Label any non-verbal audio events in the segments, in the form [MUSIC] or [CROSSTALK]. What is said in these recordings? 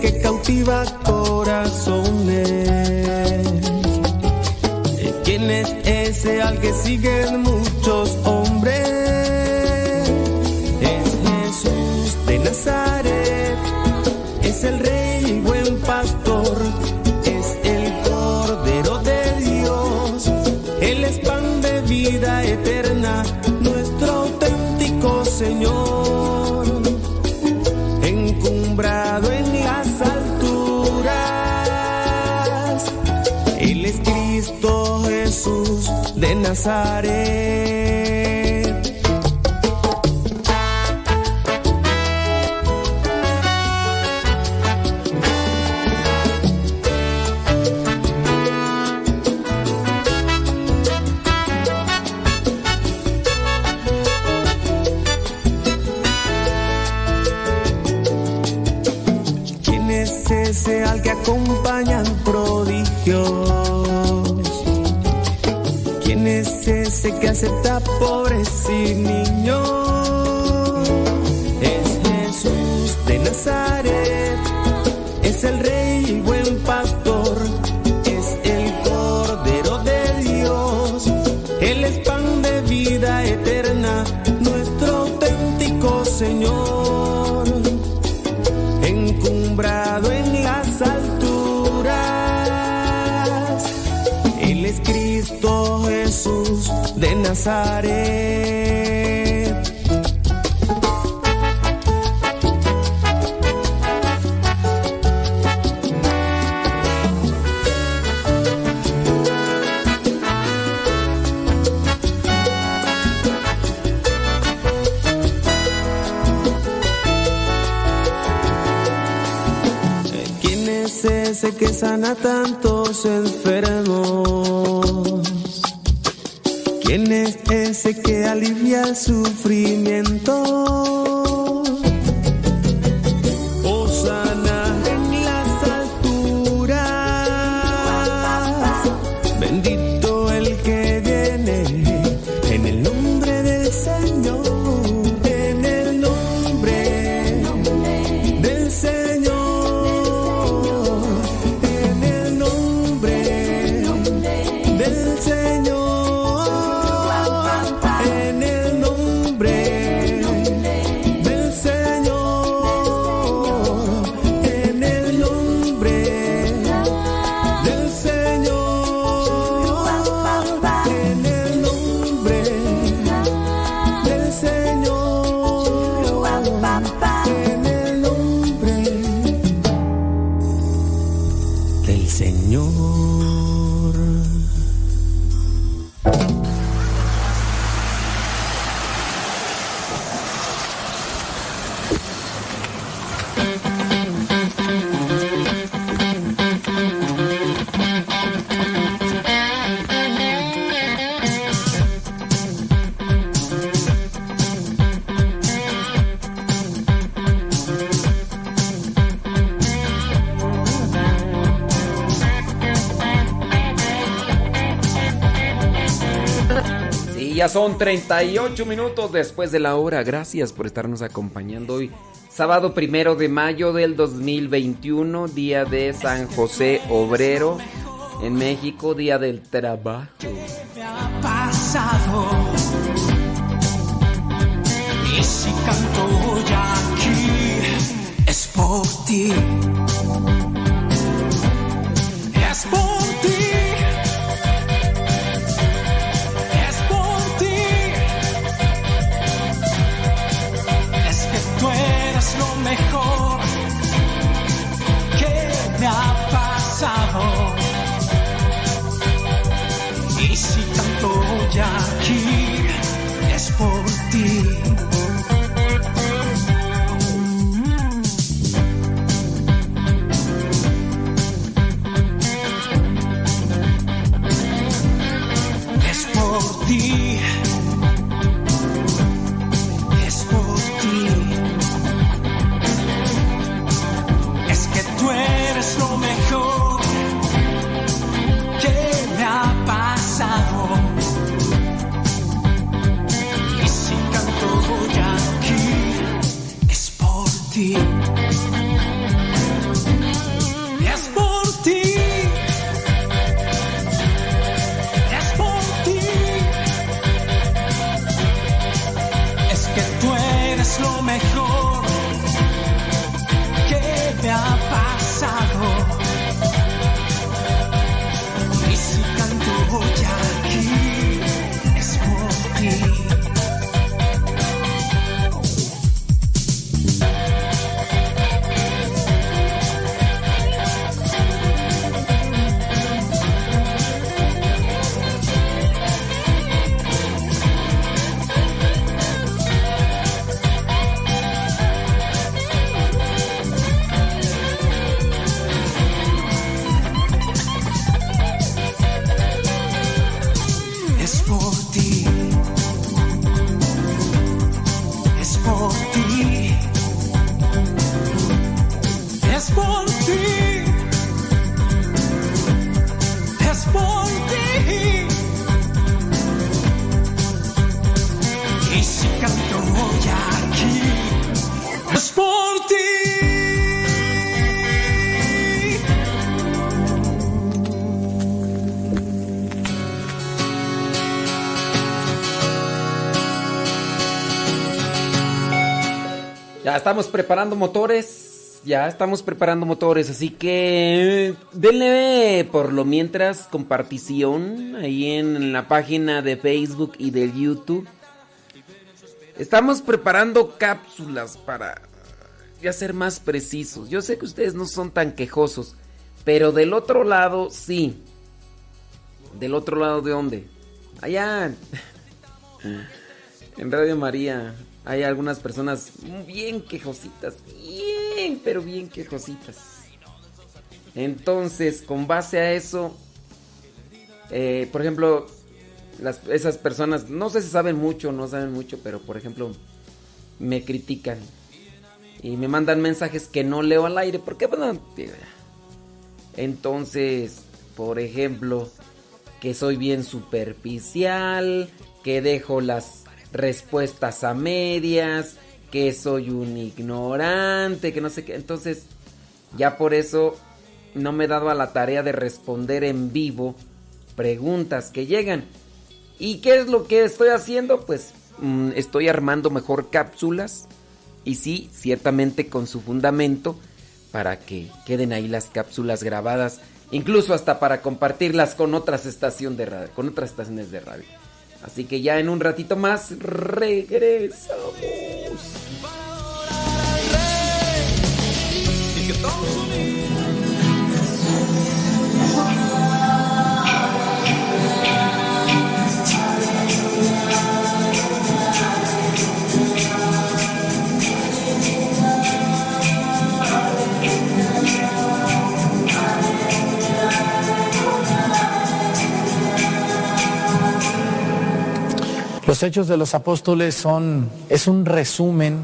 que cautiva corazones. ¿Quién es ese al que sigue el mundo? pensaré. 38 minutos después de la hora. Gracias por estarnos acompañando hoy. Sábado primero de mayo del 2021, día de San José Obrero en México, día del trabajo. Me ha pasado. estoy aquí es por estamos preparando motores. Ya estamos preparando motores. Así que denle por lo mientras compartición ahí en la página de Facebook y del YouTube. Estamos preparando cápsulas para ya ser más precisos. Yo sé que ustedes no son tan quejosos, pero del otro lado sí. ¿Del otro lado de dónde? Allá. [LAUGHS] En Radio María hay algunas personas bien quejositas. Bien, pero bien quejositas. Entonces, con base a eso, eh, por ejemplo, esas personas, no sé si saben mucho o no saben mucho, pero por ejemplo, me critican y me mandan mensajes que no leo al aire. ¿Por qué? Bueno, entonces, por ejemplo, que soy bien superficial, que dejo las respuestas a medias, que soy un ignorante, que no sé qué. Entonces, ya por eso no me he dado a la tarea de responder en vivo preguntas que llegan. ¿Y qué es lo que estoy haciendo? Pues mm, estoy armando mejor cápsulas. Y sí, ciertamente con su fundamento para que queden ahí las cápsulas grabadas, incluso hasta para compartirlas con otras estaciones de con otras estaciones de radio. Así que ya en un ratito más regresamos. Los hechos de los apóstoles son, es un resumen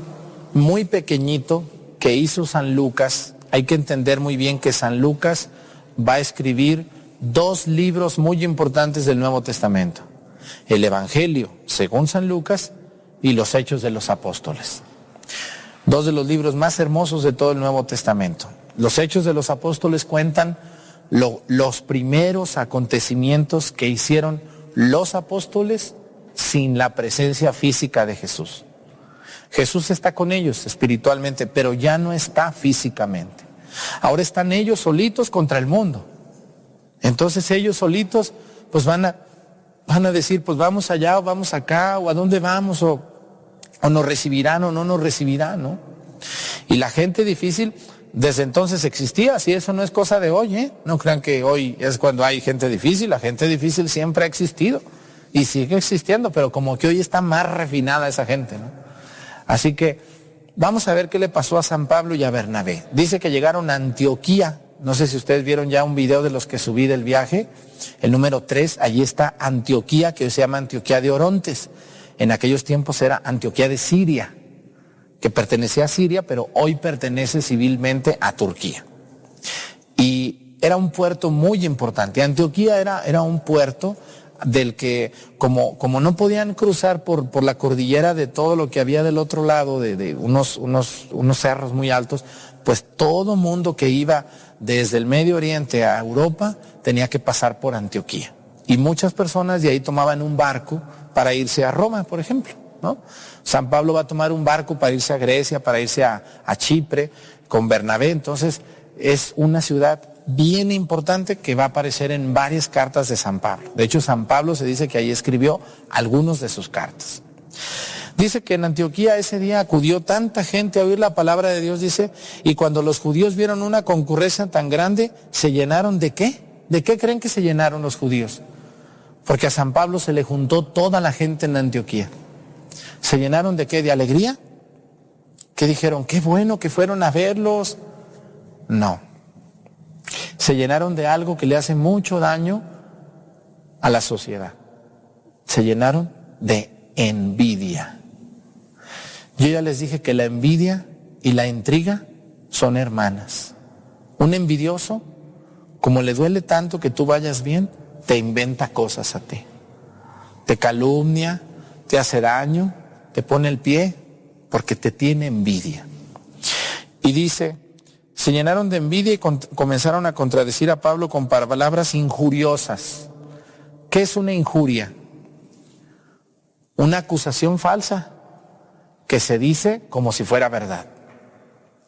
muy pequeñito que hizo San Lucas. Hay que entender muy bien que San Lucas va a escribir dos libros muy importantes del Nuevo Testamento. El Evangelio, según San Lucas, y los hechos de los apóstoles. Dos de los libros más hermosos de todo el Nuevo Testamento. Los hechos de los apóstoles cuentan lo- los primeros acontecimientos que hicieron los apóstoles sin la presencia física de Jesús. Jesús está con ellos espiritualmente, pero ya no está físicamente. Ahora están ellos solitos contra el mundo. Entonces ellos solitos pues van a, van a decir, pues vamos allá o vamos acá o a dónde vamos o, o nos recibirán o no nos recibirán, ¿no? Y la gente difícil desde entonces existía, si eso no es cosa de hoy, ¿eh? No crean que hoy es cuando hay gente difícil, la gente difícil siempre ha existido y sigue existiendo, pero como que hoy está más refinada esa gente, ¿no? Así que vamos a ver qué le pasó a San Pablo y a Bernabé. Dice que llegaron a Antioquía, no sé si ustedes vieron ya un video de los que subí del viaje, el número 3, allí está Antioquía, que hoy se llama Antioquía de Orontes. En aquellos tiempos era Antioquía de Siria, que pertenecía a Siria, pero hoy pertenece civilmente a Turquía. Y era un puerto muy importante. Antioquía era, era un puerto del que, como, como no podían cruzar por, por la cordillera de todo lo que había del otro lado, de, de unos, unos, unos cerros muy altos, pues todo mundo que iba desde el Medio Oriente a Europa tenía que pasar por Antioquía. Y muchas personas de ahí tomaban un barco para irse a Roma, por ejemplo. ¿no? San Pablo va a tomar un barco para irse a Grecia, para irse a, a Chipre con Bernabé. Entonces es una ciudad bien importante que va a aparecer en varias cartas de San Pablo. De hecho, San Pablo se dice que ahí escribió algunos de sus cartas. Dice que en Antioquía ese día acudió tanta gente a oír la palabra de Dios, dice, y cuando los judíos vieron una concurrencia tan grande, se llenaron de qué? ¿De qué creen que se llenaron los judíos? Porque a San Pablo se le juntó toda la gente en Antioquía. ¿Se llenaron de qué? ¿De alegría? ¿Qué dijeron? Qué bueno que fueron a verlos. No. Se llenaron de algo que le hace mucho daño a la sociedad. Se llenaron de envidia. Yo ya les dije que la envidia y la intriga son hermanas. Un envidioso, como le duele tanto que tú vayas bien, te inventa cosas a ti. Te calumnia, te hace daño, te pone el pie, porque te tiene envidia. Y dice, se llenaron de envidia y comenzaron a contradecir a Pablo con palabras injuriosas. ¿Qué es una injuria? Una acusación falsa que se dice como si fuera verdad.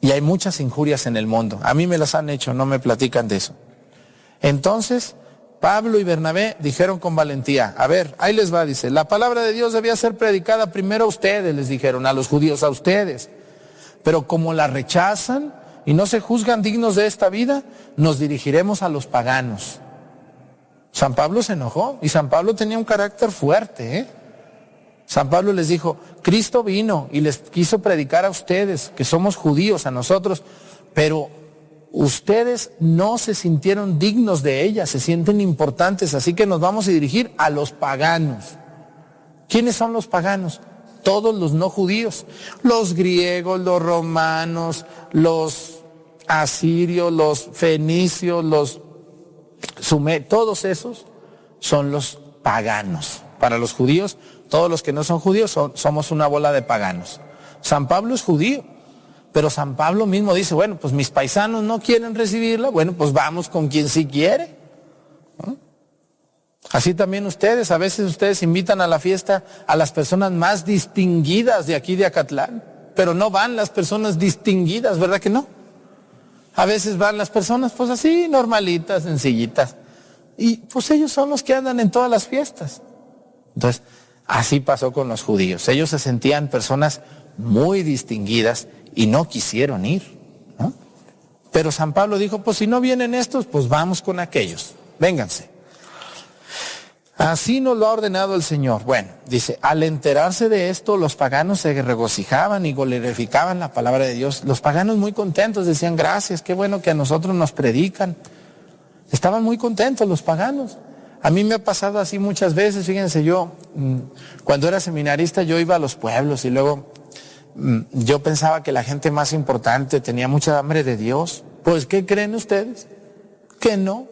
Y hay muchas injurias en el mundo. A mí me las han hecho, no me platican de eso. Entonces, Pablo y Bernabé dijeron con valentía, a ver, ahí les va, dice, la palabra de Dios debía ser predicada primero a ustedes, les dijeron, a los judíos, a ustedes. Pero como la rechazan y no se juzgan dignos de esta vida, nos dirigiremos a los paganos. San Pablo se enojó y San Pablo tenía un carácter fuerte, ¿eh? San Pablo les dijo, Cristo vino y les quiso predicar a ustedes, que somos judíos, a nosotros, pero ustedes no se sintieron dignos de ella, se sienten importantes, así que nos vamos a dirigir a los paganos. ¿Quiénes son los paganos? Todos los no judíos, los griegos, los romanos, los asirios, los fenicios, los sumerios, todos esos son los paganos. Para los judíos todos los que no son judíos somos una bola de paganos. San Pablo es judío, pero San Pablo mismo dice, bueno, pues mis paisanos no quieren recibirla, bueno, pues vamos con quien sí quiere. Así también ustedes, a veces ustedes invitan a la fiesta a las personas más distinguidas de aquí de Acatlán, pero no van las personas distinguidas, ¿verdad que no? A veces van las personas pues así, normalitas, sencillitas. Y pues ellos son los que andan en todas las fiestas. Entonces, Así pasó con los judíos. Ellos se sentían personas muy distinguidas y no quisieron ir. Pero San Pablo dijo, pues si no vienen estos, pues vamos con aquellos. Vénganse. Así nos lo ha ordenado el Señor. Bueno, dice, al enterarse de esto, los paganos se regocijaban y glorificaban la palabra de Dios. Los paganos muy contentos decían, gracias, qué bueno que a nosotros nos predican. Estaban muy contentos los paganos. A mí me ha pasado así muchas veces, fíjense, yo mm, cuando era seminarista yo iba a los pueblos y luego mm, yo pensaba que la gente más importante tenía mucha hambre de Dios. Pues, ¿qué creen ustedes? Que no.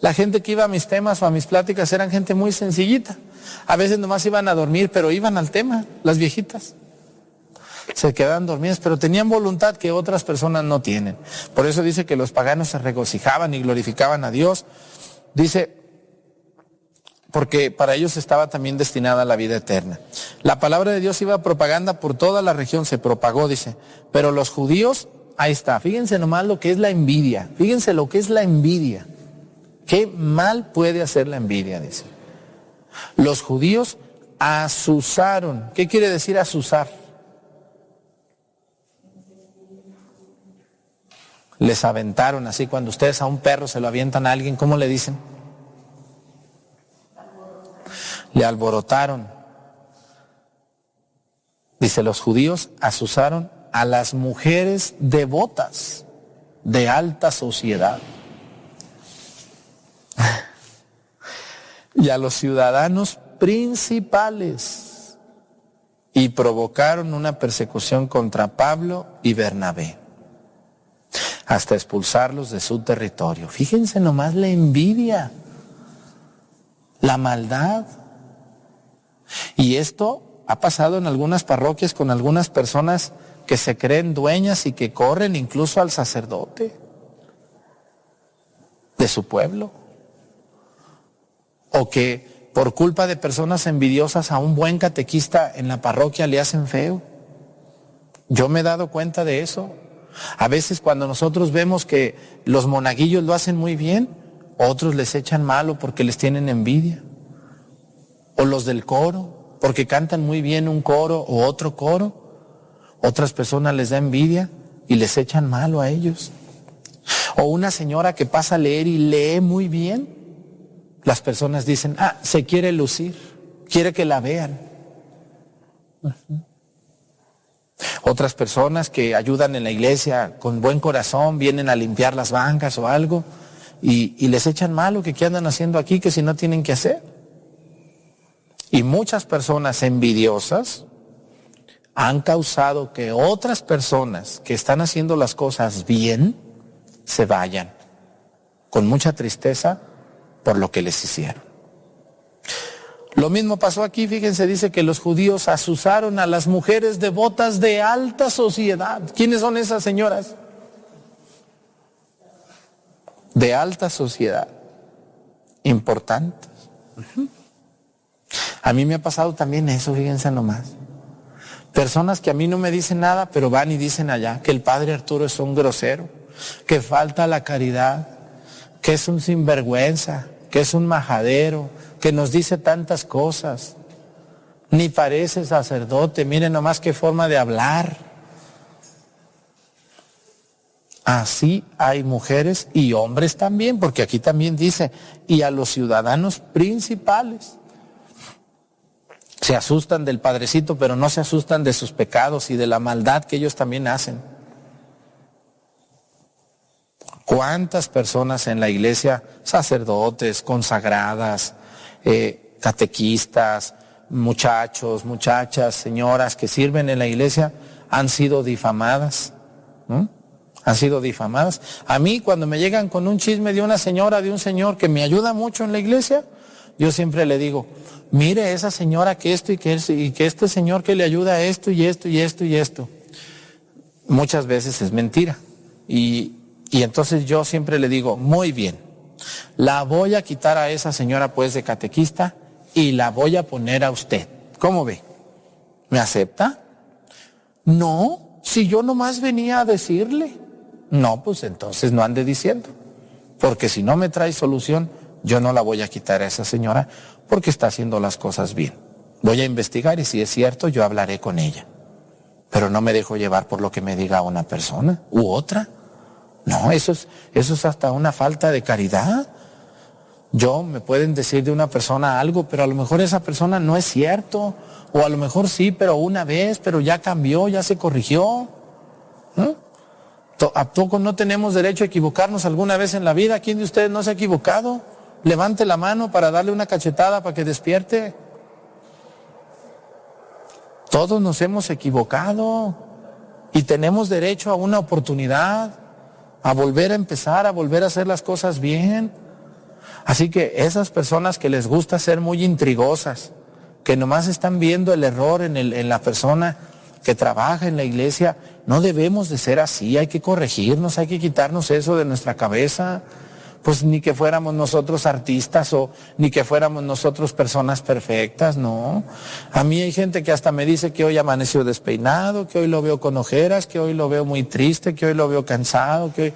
La gente que iba a mis temas o a mis pláticas eran gente muy sencillita. A veces nomás iban a dormir, pero iban al tema, las viejitas. Se quedaban dormidas, pero tenían voluntad que otras personas no tienen. Por eso dice que los paganos se regocijaban y glorificaban a Dios. Dice, porque para ellos estaba también destinada la vida eterna. La palabra de Dios iba propaganda por toda la región, se propagó, dice. Pero los judíos, ahí está, fíjense nomás lo que es la envidia, fíjense lo que es la envidia. Qué mal puede hacer la envidia, dice. Los judíos asusaron. ¿Qué quiere decir asusar? Les aventaron así, cuando ustedes a un perro se lo avientan a alguien, ¿cómo le dicen? le alborotaron. Dice, los judíos asusaron a las mujeres devotas de alta sociedad [LAUGHS] y a los ciudadanos principales y provocaron una persecución contra Pablo y Bernabé hasta expulsarlos de su territorio. Fíjense nomás la envidia, la maldad. Y esto ha pasado en algunas parroquias con algunas personas que se creen dueñas y que corren incluso al sacerdote de su pueblo. O que por culpa de personas envidiosas a un buen catequista en la parroquia le hacen feo. Yo me he dado cuenta de eso. A veces cuando nosotros vemos que los monaguillos lo hacen muy bien, otros les echan malo porque les tienen envidia. O los del coro, porque cantan muy bien un coro o otro coro. Otras personas les da envidia y les echan malo a ellos. O una señora que pasa a leer y lee muy bien. Las personas dicen, ah, se quiere lucir, quiere que la vean. Otras personas que ayudan en la iglesia con buen corazón, vienen a limpiar las bancas o algo y, les echan malo que qué andan haciendo aquí, que si no tienen que hacer. Y muchas personas envidiosas han causado que otras personas que están haciendo las cosas bien se vayan con mucha tristeza por lo que les hicieron. Lo mismo pasó aquí, fíjense, dice que los judíos asusaron a las mujeres devotas de alta sociedad. ¿Quiénes son esas señoras? De alta sociedad. Importantes. A mí me ha pasado también eso, fíjense nomás. Personas que a mí no me dicen nada, pero van y dicen allá que el padre Arturo es un grosero, que falta la caridad, que es un sinvergüenza, que es un majadero, que nos dice tantas cosas. Ni parece sacerdote, miren nomás qué forma de hablar. Así hay mujeres y hombres también, porque aquí también dice, y a los ciudadanos principales. Se asustan del Padrecito, pero no se asustan de sus pecados y de la maldad que ellos también hacen. ¿Cuántas personas en la iglesia, sacerdotes, consagradas, eh, catequistas, muchachos, muchachas, señoras que sirven en la iglesia, han sido difamadas? Han sido difamadas. A mí cuando me llegan con un chisme de una señora, de un señor que me ayuda mucho en la iglesia, yo siempre le digo, mire esa señora que esto y que, y que este señor que le ayuda a esto y esto y esto y esto. Muchas veces es mentira. Y, y entonces yo siempre le digo, muy bien, la voy a quitar a esa señora pues de catequista y la voy a poner a usted. ¿Cómo ve? ¿Me acepta? No, si yo nomás venía a decirle. No, pues entonces no ande diciendo. Porque si no me trae solución, yo no la voy a quitar a esa señora porque está haciendo las cosas bien. Voy a investigar y si es cierto, yo hablaré con ella. Pero no me dejo llevar por lo que me diga una persona u otra. No, eso es, eso es hasta una falta de caridad. Yo me pueden decir de una persona algo, pero a lo mejor esa persona no es cierto. O a lo mejor sí, pero una vez, pero ya cambió, ya se corrigió. ¿A poco no tenemos derecho a equivocarnos alguna vez en la vida? ¿Quién de ustedes no se ha equivocado? Levante la mano para darle una cachetada para que despierte. Todos nos hemos equivocado y tenemos derecho a una oportunidad a volver a empezar, a volver a hacer las cosas bien. Así que esas personas que les gusta ser muy intrigosas, que nomás están viendo el error en, el, en la persona que trabaja en la iglesia, no debemos de ser así, hay que corregirnos, hay que quitarnos eso de nuestra cabeza pues ni que fuéramos nosotros artistas o ni que fuéramos nosotros personas perfectas, no. A mí hay gente que hasta me dice que hoy amaneció despeinado, que hoy lo veo con ojeras, que hoy lo veo muy triste, que hoy lo veo cansado, que,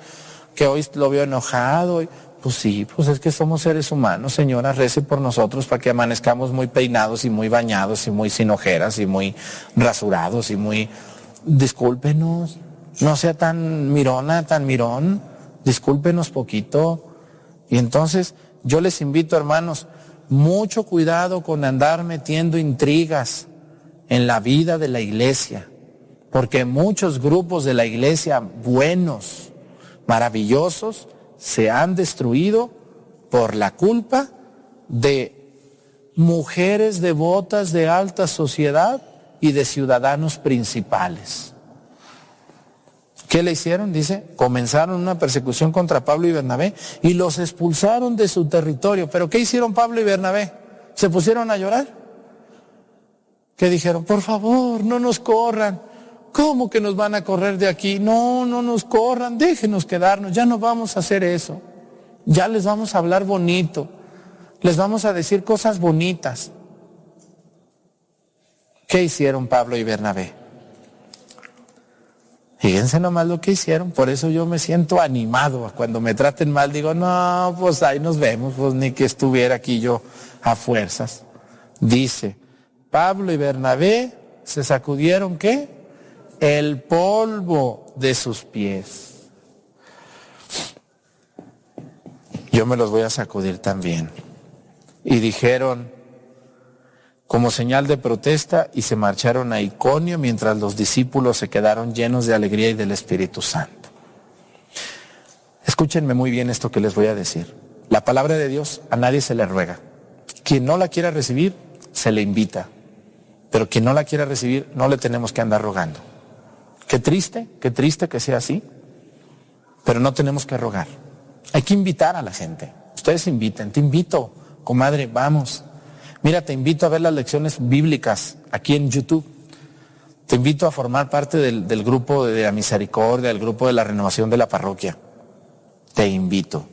que hoy lo veo enojado. Pues sí, pues es que somos seres humanos, señora, rece por nosotros para que amanezcamos muy peinados y muy bañados y muy sin ojeras y muy rasurados y muy... Discúlpenos, no sea tan mirona, tan mirón, discúlpenos poquito. Y entonces yo les invito, hermanos, mucho cuidado con andar metiendo intrigas en la vida de la iglesia, porque muchos grupos de la iglesia buenos, maravillosos, se han destruido por la culpa de mujeres devotas de alta sociedad y de ciudadanos principales. ¿Qué le hicieron? Dice, comenzaron una persecución contra Pablo y Bernabé y los expulsaron de su territorio. ¿Pero qué hicieron Pablo y Bernabé? ¿Se pusieron a llorar? ¿Qué dijeron? Por favor, no nos corran. ¿Cómo que nos van a correr de aquí? No, no nos corran, déjenos quedarnos, ya no vamos a hacer eso. Ya les vamos a hablar bonito. Les vamos a decir cosas bonitas. ¿Qué hicieron Pablo y Bernabé? Fíjense [LAUGHS] nomás lo que hicieron, por eso yo me siento animado. Cuando me traten mal digo, no, pues ahí nos vemos, pues ni que estuviera aquí yo a fuerzas. Dice, Pablo y Bernabé se sacudieron qué? El polvo de sus pies. Yo me los voy a sacudir también. Y dijeron, como señal de protesta y se marcharon a Iconio mientras los discípulos se quedaron llenos de alegría y del Espíritu Santo. Escúchenme muy bien esto que les voy a decir. La palabra de Dios a nadie se le ruega. Quien no la quiera recibir, se le invita. Pero quien no la quiera recibir, no le tenemos que andar rogando. Qué triste, qué triste que sea así. Pero no tenemos que rogar. Hay que invitar a la gente. Ustedes inviten, te invito, comadre, vamos, Mira, te invito a ver las lecciones bíblicas aquí en YouTube. Te invito a formar parte del, grupo de la misericordia, del grupo de la renovación de la parroquia. Te invito.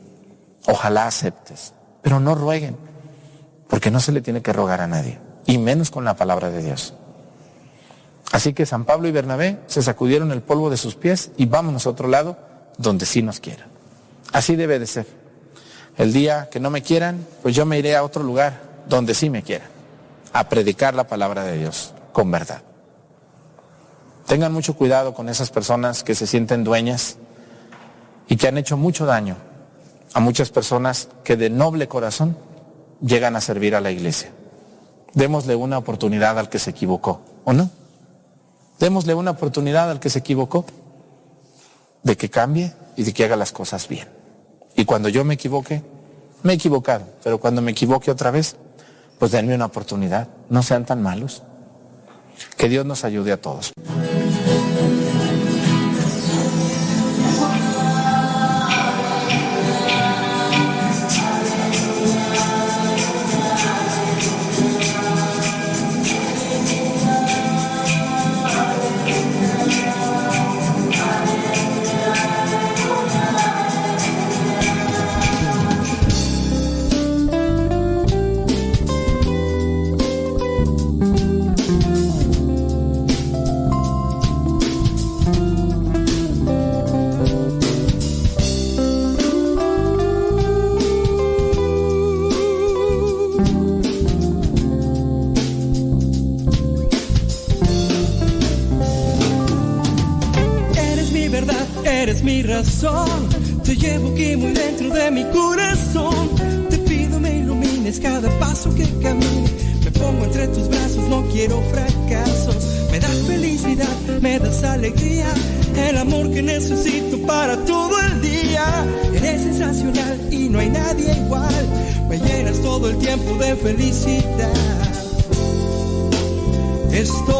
Ojalá aceptes. Pero no rueguen, porque no se le tiene que rogar a nadie, y menos con la palabra de Dios. Así que San Pablo y Bernabé se sacudieron el polvo de sus pies y vámonos a otro lado donde sí nos quieran. Así debe de ser. El día que no me quieran, pues yo me iré a otro lugar donde sí me quieran, a predicar la palabra de Dios con verdad. Tengan mucho cuidado con esas personas que se sienten dueñas y que han hecho mucho daño a muchas personas que de noble corazón llegan a servir a la iglesia. Démosle una oportunidad al que se equivocó, ¿o no? Démosle una oportunidad al que se equivocó de que cambie y de que haga las cosas bien. Y cuando yo me equivoque, me he equivocado, pero cuando me equivoque otra vez, pues denme una oportunidad, no sean tan malos. Que Dios nos ayude a todos. De felicidad. Estoy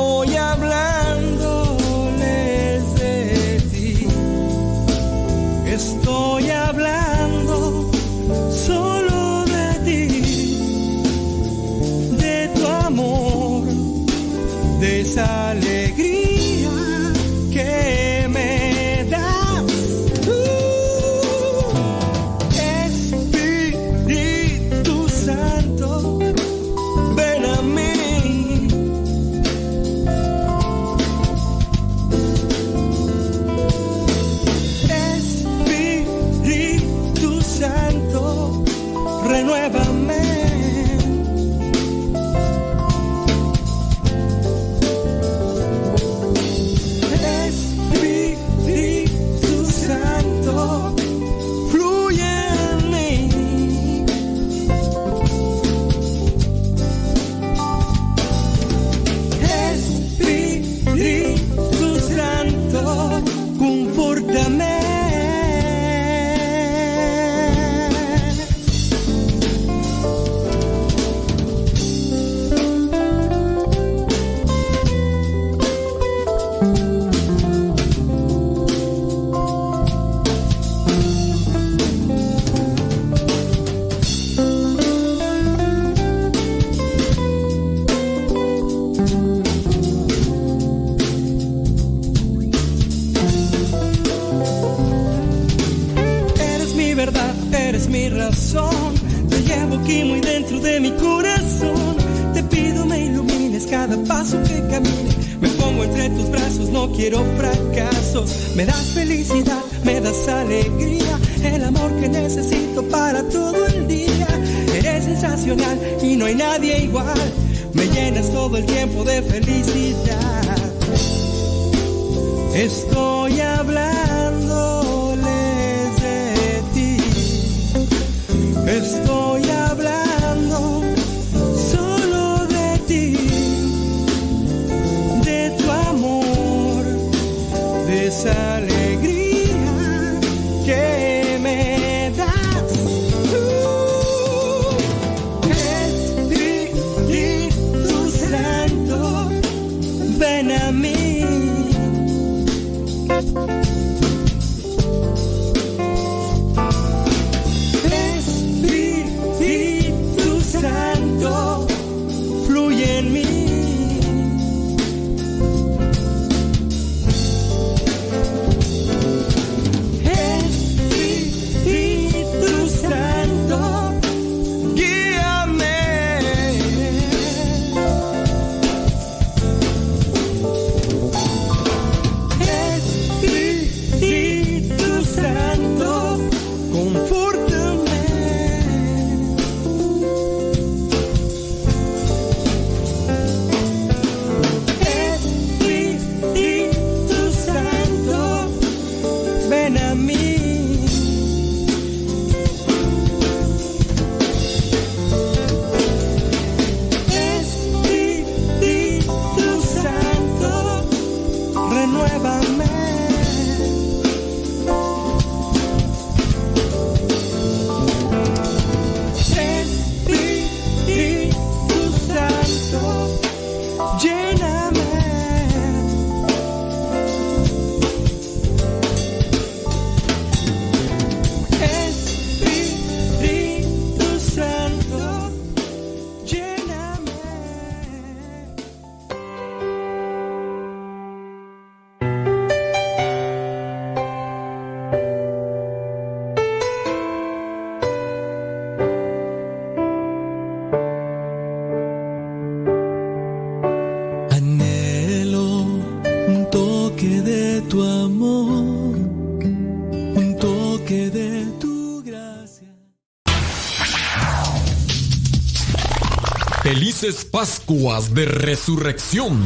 Pascuas de Resurrección.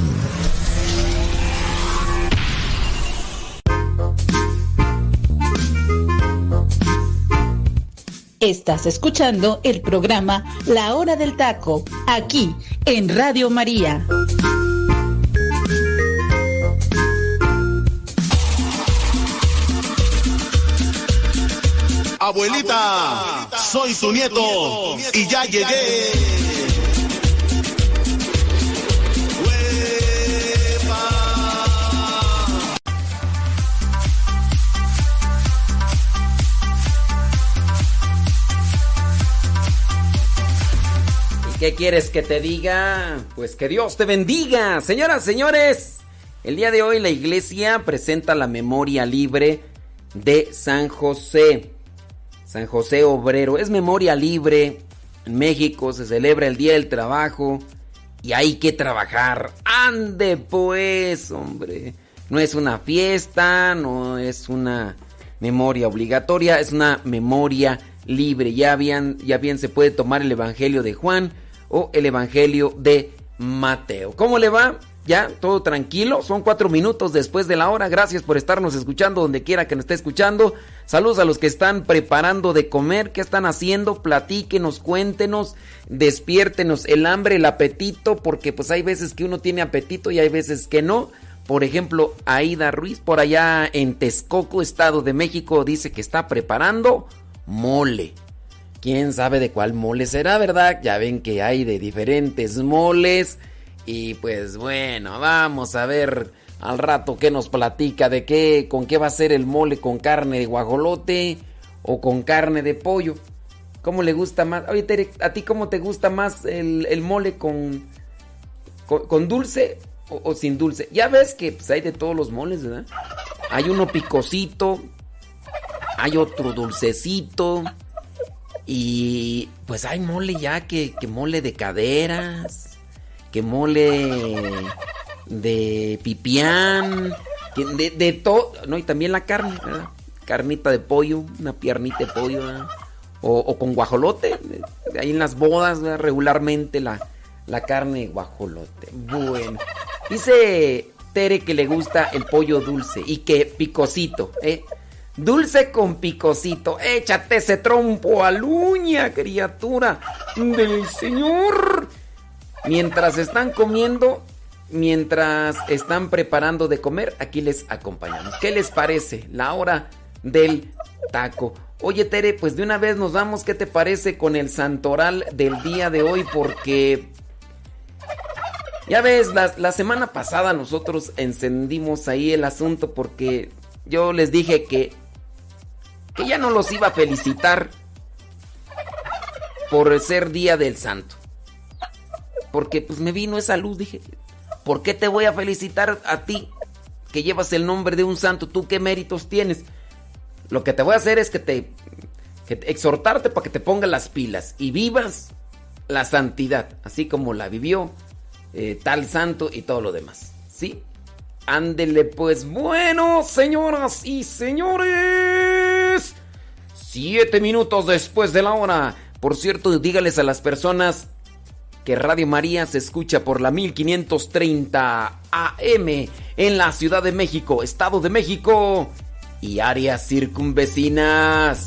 Estás escuchando el programa La Hora del Taco, aquí en Radio María. Abuelita, soy su nieto y ya llegué. Qué quieres que te diga? Pues que Dios te bendiga. Señoras, señores, el día de hoy la iglesia presenta la memoria libre de San José. San José Obrero. Es memoria libre. En México se celebra el Día del Trabajo y hay que trabajar. Ande pues, hombre. No es una fiesta, no es una memoria obligatoria, es una memoria libre. Ya bien, ya bien se puede tomar el Evangelio de Juan o el Evangelio de Mateo. ¿Cómo le va? Ya, todo tranquilo. Son cuatro minutos después de la hora. Gracias por estarnos escuchando donde quiera que nos esté escuchando. Saludos a los que están preparando de comer. ¿Qué están haciendo? Platíquenos, cuéntenos, despiértenos el hambre, el apetito, porque pues hay veces que uno tiene apetito y hay veces que no. Por ejemplo, Aida Ruiz, por allá en Texcoco, Estado de México, dice que está preparando mole. Quién sabe de cuál mole será, ¿verdad? Ya ven que hay de diferentes moles. Y pues bueno, vamos a ver al rato qué nos platica de qué, con qué va a ser el mole, con carne de guajolote o con carne de pollo. ¿Cómo le gusta más? Oye, Tere, ¿a ti cómo te gusta más el, mole con, con, dulce o, o sin dulce? Ya ves que pues, hay de todos los moles, ¿verdad? Hay uno picosito, hay otro dulcecito, Y pues hay mole ya que, que mole de caderas, que mole de pipián, que de, de todo, no, y también la carne, ¿verdad? Carnita de pollo, una piernita de pollo, o, o con guajolote, ahí en las bodas, ¿verdad? regularmente la, la carne guajolote. Bueno, dice Tere que le gusta el pollo dulce y que picosito, ¿eh? Dulce con picosito. Échate ese trompo a uña, criatura del Señor. Mientras están comiendo, mientras están preparando de comer, aquí les acompañamos. ¿Qué les parece? La hora del taco. Oye, Tere, pues de una vez nos vamos. ¿Qué te parece con el santoral del día de hoy? Porque ya ves, la, semana pasada nosotros encendimos ahí el asunto porque yo les dije que, que ya no los iba a felicitar por ser día del santo. Porque pues me vino esa luz, dije, ¿por qué te voy a felicitar a ti que llevas el nombre de un santo? ¿Tú qué méritos tienes? Lo que te voy a hacer es que te, exhortarte para que te pongas las pilas y vivas la santidad, así como la vivió eh, tal santo y todo lo demás. ¿Sí? Ándele pues. Bueno, señoras y señores. Siete minutos después de la hora. Por cierto, dígales a las personas que Radio María se escucha por la 1530 AM en la Ciudad de México, Estado de México y áreas circunvecinas.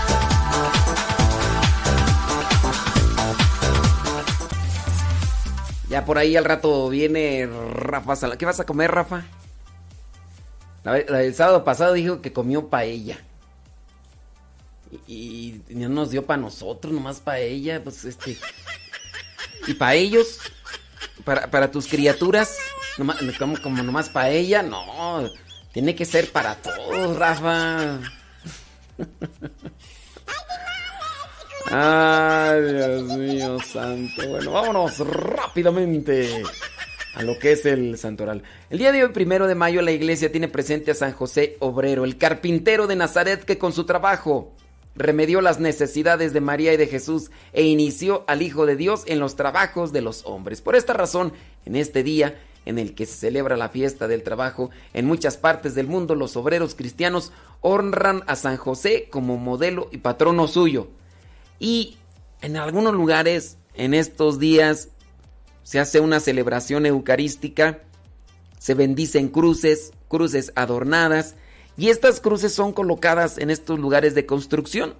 Ya por ahí al rato viene Rafa. ¿Qué vas a comer, Rafa? El sábado pasado dijo que comió paella. Y, y no nos dio para nosotros, nomás paella. Pues este. Y para ellos, para, para tus criaturas, nomás, como, como nomás paella, no. Tiene que ser para todos, Rafa. [LAUGHS] Ay, Dios mío santo. Bueno, vámonos rápidamente a lo que es el santoral. El día de hoy, primero de mayo, la iglesia tiene presente a San José Obrero, el carpintero de Nazaret que con su trabajo remedió las necesidades de María y de Jesús e inició al Hijo de Dios en los trabajos de los hombres. Por esta razón, en este día en el que se celebra la fiesta del trabajo, en muchas partes del mundo los obreros cristianos honran a San José como modelo y patrono suyo. Y en algunos lugares, en estos días, se hace una celebración eucarística, se bendicen cruces, cruces adornadas, y estas cruces son colocadas en estos lugares de construcción.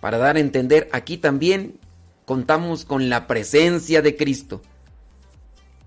Para dar a entender, aquí también contamos con la presencia de Cristo.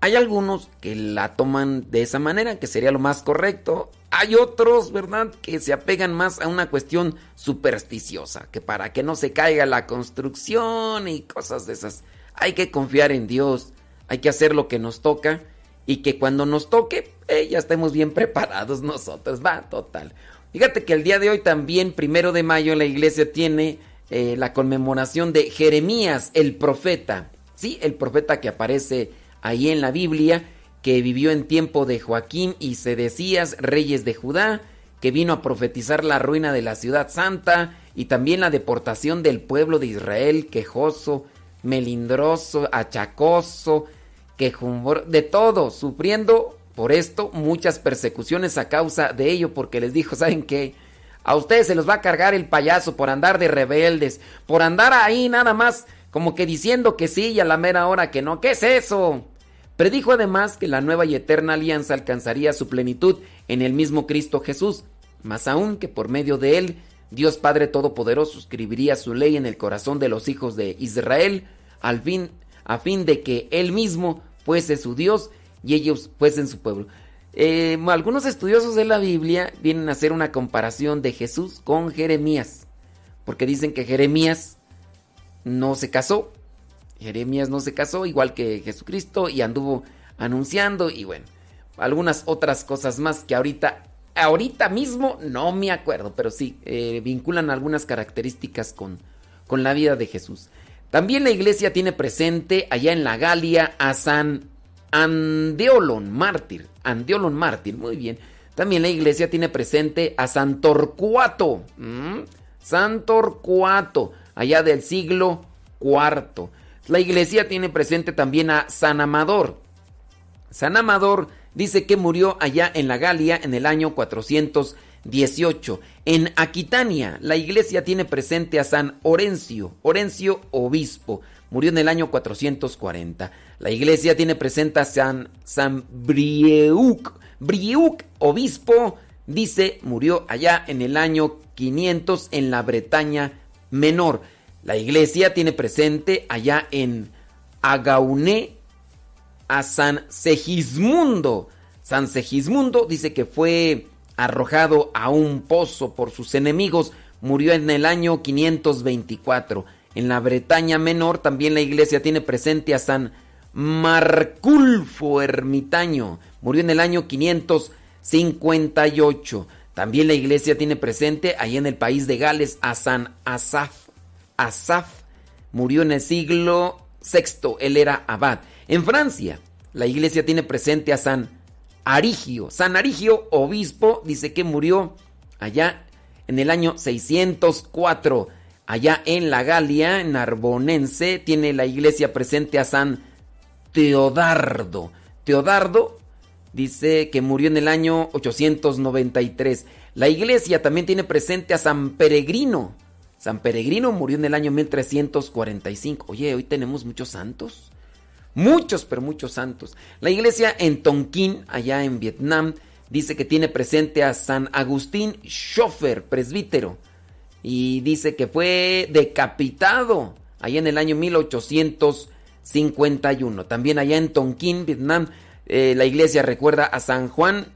Hay algunos que la toman de esa manera, que sería lo más correcto. Hay otros, ¿verdad?, que se apegan más a una cuestión supersticiosa, que para que no se caiga la construcción y cosas de esas. Hay que confiar en Dios, hay que hacer lo que nos toca y que cuando nos toque, eh, ya estemos bien [LAUGHS] preparados nosotros. Va, total. Fíjate que el día de hoy también, primero de mayo, la iglesia tiene eh, la conmemoración de Jeremías, el profeta. Sí, el profeta que aparece ahí en la Biblia, que vivió en tiempo de Joaquín y Sedecías, reyes de Judá, que vino a profetizar la ruina de la ciudad santa y también la deportación del pueblo de Israel, quejoso, melindroso, achacoso, quejumbor, de todo, sufriendo por esto muchas persecuciones a causa de ello, porque les dijo, ¿saben qué? A ustedes se los va a cargar el payaso por andar de rebeldes, por andar ahí nada más como que diciendo que sí y a la mera hora que no. ¿Qué es eso? Predijo además que la nueva y eterna alianza alcanzaría su plenitud en el mismo Cristo Jesús, más aún que por medio de él Dios Padre Todopoderoso escribiría su ley en el corazón de los hijos de Israel, al fin, a fin de que él mismo fuese su Dios y ellos fuesen su pueblo. Eh, algunos estudiosos de la Biblia vienen a hacer una comparación de Jesús con Jeremías, porque dicen que Jeremías no se casó, Jeremías no se casó igual que Jesucristo y anduvo anunciando y bueno, algunas otras cosas más que ahorita, ahorita mismo no me acuerdo, pero sí, eh, vinculan algunas características con, con la vida de Jesús. También la iglesia tiene presente allá en la Galia a San Andeolon mártir. Andeolon mártir, muy bien. También la iglesia tiene presente a San Torcuato. San Torcuato, allá del siglo IV. La iglesia tiene presente también a San Amador. San Amador dice que murió allá en la Galia en el año 418. En Aquitania, la iglesia tiene presente a San Orencio, Orencio obispo, murió en el año 440. La iglesia tiene presente a San, San Brieuc, Brieuc obispo, dice, murió allá en el año 500 en la Bretaña Menor. La iglesia tiene presente allá en Agauné a San Segismundo. San Segismundo dice que fue arrojado a un pozo por sus enemigos, murió en el año 524. En la Bretaña Menor también la iglesia tiene presente a San Marculfo ermitaño, murió en el año 558. También la iglesia tiene presente ahí en el país de Gales a San Asaf. Asaf murió en el siglo VI, él era abad. En Francia, la iglesia tiene presente a San Arigio. San Arigio, obispo, dice que murió allá en el año 604. Allá en la Galia, en Arbonense, tiene la iglesia presente a San Teodardo. Teodardo dice que murió en el año 893. La iglesia también tiene presente a San Peregrino. San Peregrino murió en el año 1345. Oye, hoy tenemos muchos santos. Muchos, pero muchos santos. La iglesia en Tonkin, allá en Vietnam, dice que tiene presente a San Agustín Schofer, presbítero. Y dice que fue decapitado allá en el año 1851. También allá en Tonkin, Vietnam, eh, la iglesia recuerda a San Juan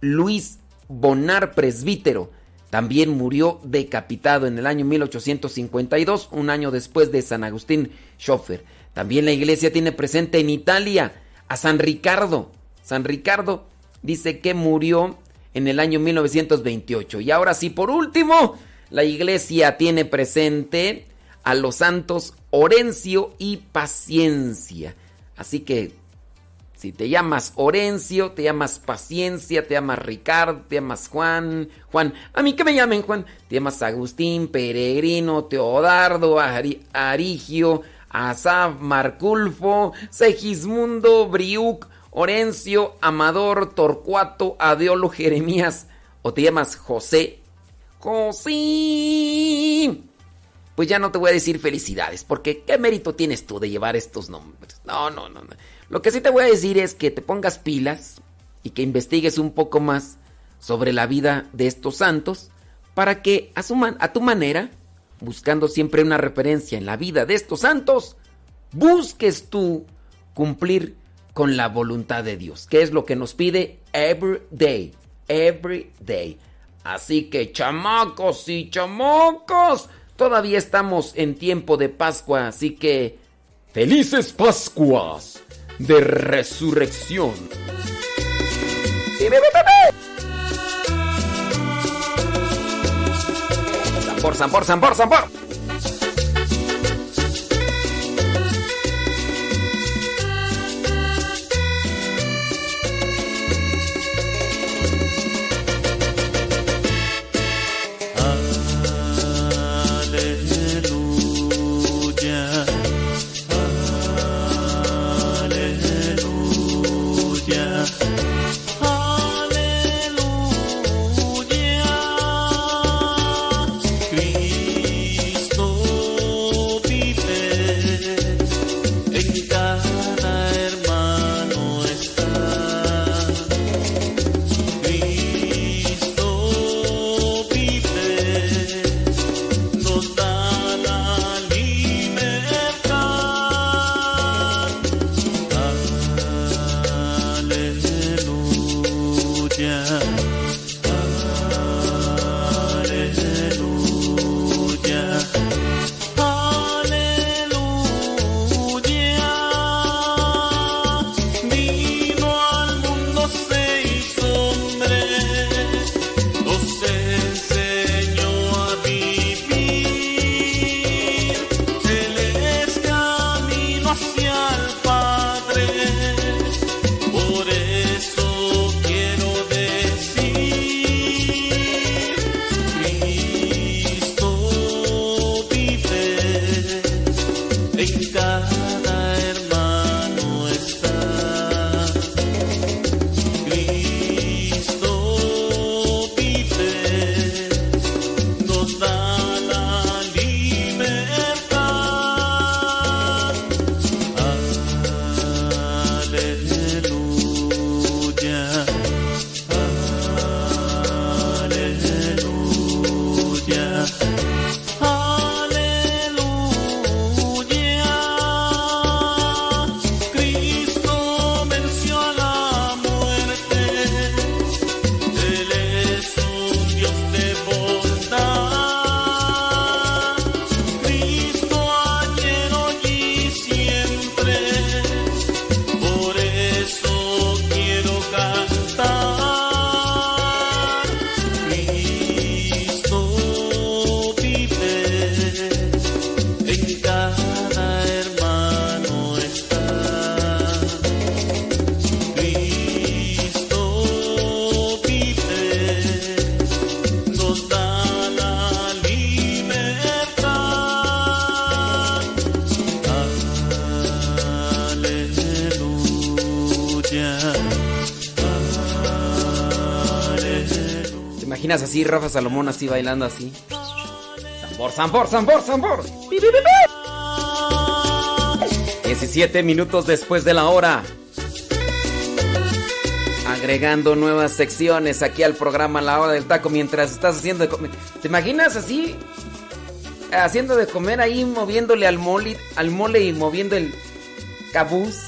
Luis Bonar, presbítero. También murió decapitado en el año 1852, un año después de San Agustín Schofer. También la iglesia tiene presente en Italia a San Ricardo. San Ricardo dice que murió en el año 1928. Y ahora sí, por último, la iglesia tiene presente a los santos Orencio y Paciencia. Así que si te llamas Orencio, te llamas Paciencia, te llamas Ricardo, te llamas Juan, Juan, a mí que me llamen Juan, te llamas Agustín, Peregrino, Teodardo, Arigio, Asaf, Marculfo, Segismundo, Briuc, Orencio, Amador, Torcuato, Adeolo, Jeremías, o te llamas José. José. Pues ya no te voy a decir felicidades, porque ¿qué mérito tienes tú de llevar estos nombres? No, no, no. no. Lo que sí te voy a decir es que te pongas pilas y que investigues un poco más sobre la vida de estos santos para que a, a tu manera buscando siempre una referencia en la vida de estos santos, busques tú cumplir con la voluntad de Dios, que es lo que nos pide every day, every day. Así que chamacos y chamocos, todavía estamos en tiempo de Pascua, así que felices Pascuas de resurrección. Por Sampor, Sampor, Sampor. Así, Rafa Salomón así bailando así. Zambor, zambor, zambor, zambor. 17 minutos después de la hora. Agregando nuevas secciones aquí al programa La Hora del Taco mientras estás haciendo de comer. ¿Te imaginas así? Haciendo de comer ahí, moviéndole al mole, al mole y moviendo el cabuz.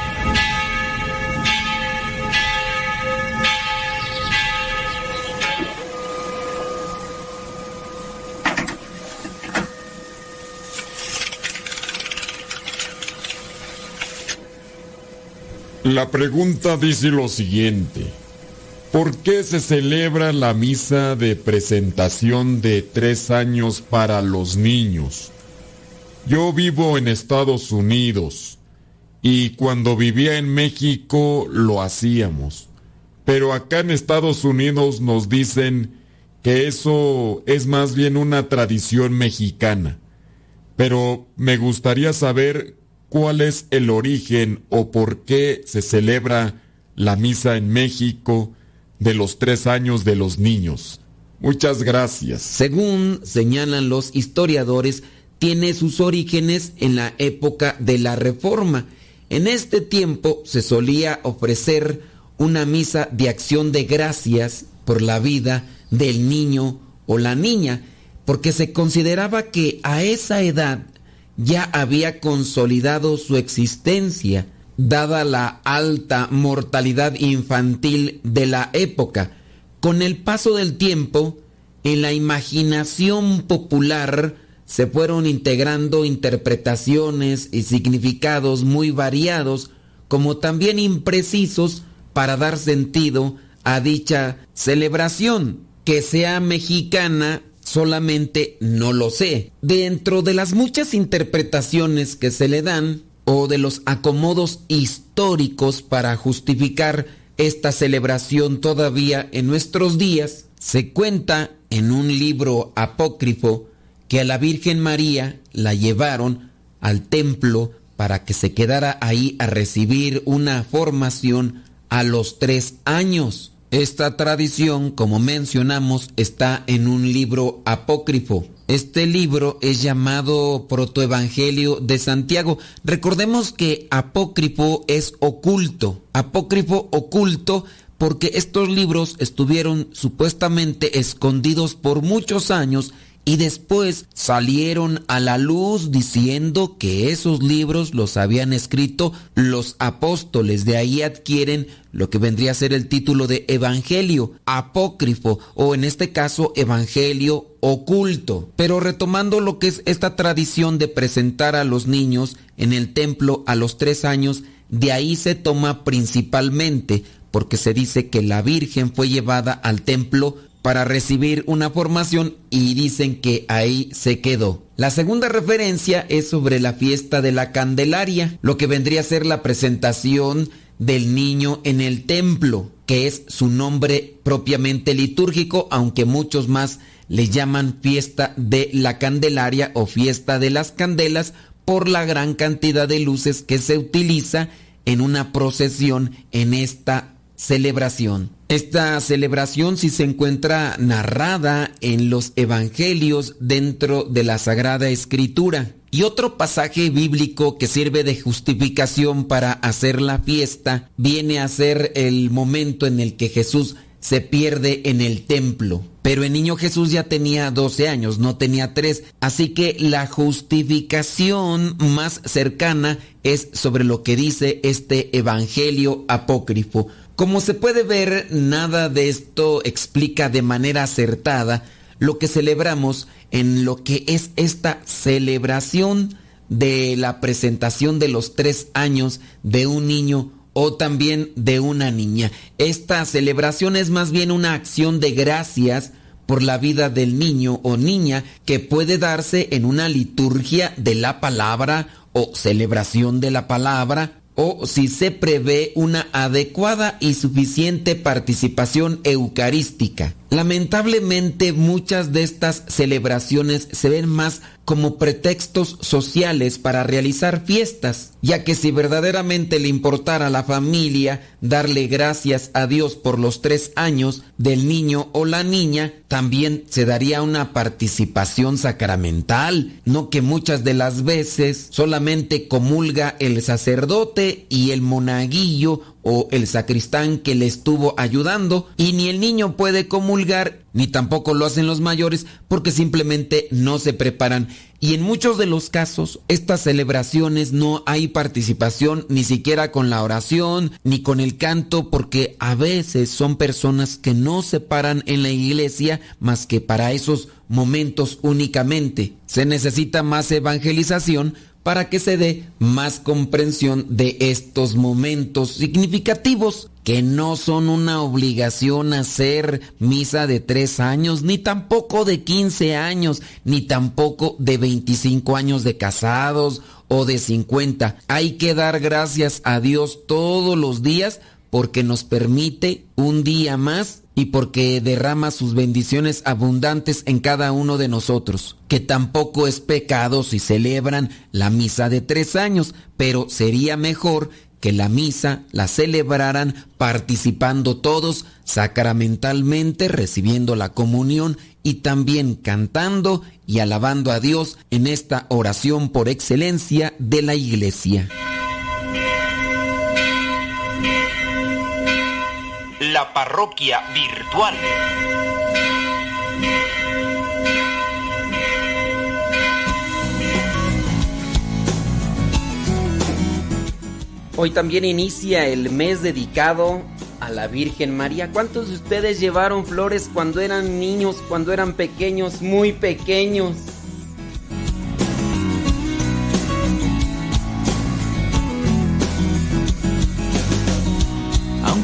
La pregunta dice lo siguiente. ¿Por qué se celebra la misa de presentación de tres años para los niños? Yo vivo en Estados Unidos y cuando vivía en México lo hacíamos. Pero acá en Estados Unidos nos dicen que eso es más bien una tradición mexicana. Pero me gustaría saber cuál es el origen o por qué se celebra la misa en México de los tres años de los niños. Muchas gracias. Según señalan los historiadores, tiene sus orígenes en la época de la Reforma. En este tiempo se solía ofrecer una misa de acción de gracias por la vida del niño o la niña, porque se consideraba que a esa edad ya había consolidado su existencia, dada la alta mortalidad infantil de la época. Con el paso del tiempo, en la imaginación popular se fueron integrando interpretaciones y significados muy variados, como también imprecisos, para dar sentido a dicha celebración, que sea mexicana solamente no lo sé. Dentro de las muchas interpretaciones que se le dan o de los acomodos históricos para justificar esta celebración todavía en nuestros días, se cuenta en un libro apócrifo que a la Virgen María la llevaron al templo para que se quedara ahí a recibir una formación a los tres años. Esta tradición, como mencionamos, está en un libro apócrifo. Este libro es llamado Protoevangelio de Santiago. Recordemos que apócrifo es oculto. Apócrifo oculto porque estos libros estuvieron supuestamente escondidos por muchos años y después salieron a la luz diciendo que esos libros los habían escrito los apóstoles. De ahí adquieren lo que vendría a ser el título de Evangelio apócrifo o en este caso Evangelio oculto. Pero retomando lo que es esta tradición de presentar a los niños en el templo a los tres años, de ahí se toma principalmente porque se dice que la Virgen fue llevada al templo para recibir una formación y dicen que ahí se quedó. La segunda referencia es sobre la fiesta de la Candelaria, lo que vendría a ser la presentación del niño en el templo, que es su nombre propiamente litúrgico, aunque muchos más le llaman fiesta de la Candelaria o fiesta de las candelas por la gran cantidad de luces que se utiliza en una procesión en esta celebración. Esta celebración sí se encuentra narrada en los evangelios dentro de la Sagrada Escritura. Y otro pasaje bíblico que sirve de justificación para hacer la fiesta viene a ser el momento en el que Jesús se pierde en el templo. Pero el niño Jesús ya tenía 12 años, no tenía 3. Así que la justificación más cercana es sobre lo que dice este Evangelio apócrifo. Como se puede ver, nada de esto explica de manera acertada lo que celebramos en lo que es esta celebración de la presentación de los tres años de un niño o también de una niña. Esta celebración es más bien una acción de gracias por la vida del niño o niña que puede darse en una liturgia de la palabra o celebración de la palabra o si se prevé una adecuada y suficiente participación eucarística. Lamentablemente muchas de estas celebraciones se ven más como pretextos sociales para realizar fiestas, ya que si verdaderamente le importara a la familia darle gracias a Dios por los tres años del niño o la niña, también se daría una participación sacramental, no que muchas de las veces solamente comulga el sacerdote y el monaguillo o el sacristán que le estuvo ayudando y ni el niño puede comulgar ni tampoco lo hacen los mayores porque simplemente no se preparan. Y en muchos de los casos, estas celebraciones no hay participación ni siquiera con la oración ni con el canto porque a veces son personas que no se paran en la iglesia más que para esos momentos únicamente. Se necesita más evangelización para que se dé más comprensión de estos momentos significativos que no son una obligación hacer misa de tres años, ni tampoco de 15 años, ni tampoco de 25 años de casados o de 50. Hay que dar gracias a Dios todos los días porque nos permite un día más y porque derrama sus bendiciones abundantes en cada uno de nosotros. Que tampoco es pecado si celebran la misa de tres años, pero sería mejor que la misa la celebraran participando todos sacramentalmente, recibiendo la comunión y también cantando y alabando a Dios en esta oración por excelencia de la iglesia. La parroquia virtual. Hoy también inicia el mes dedicado a la Virgen María. ¿Cuántos de ustedes llevaron flores cuando eran niños, cuando eran pequeños, muy pequeños?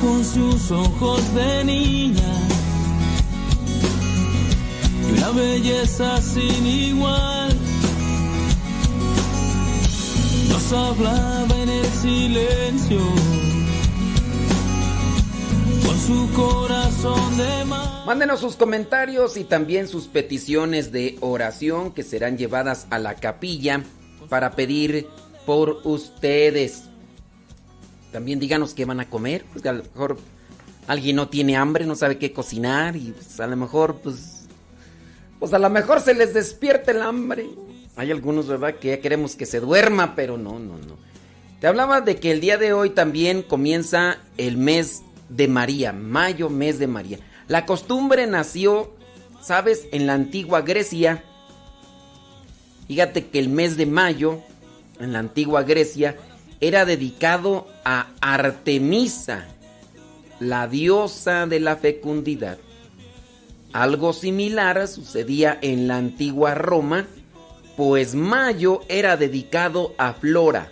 Con sus ojos de niña y una belleza sin igual nos hablaba en el silencio con su corazón de mar. Mándenos sus comentarios y también sus peticiones de oración que serán llevadas a la capilla para pedir por ustedes. También díganos qué van a comer, pues a lo mejor alguien no tiene hambre, no sabe qué cocinar y pues, a lo mejor pues pues a lo mejor se les despierte el hambre. Hay algunos, ¿verdad? Que ya queremos que se duerma, pero no, no, no. Te hablaba de que el día de hoy también comienza el mes de María, mayo, mes de María. La costumbre nació, ¿sabes? En la antigua Grecia. Fíjate que el mes de mayo, en la antigua Grecia, era dedicado a Artemisa, la diosa de la fecundidad. Algo similar sucedía en la antigua Roma, pues mayo era dedicado a Flora,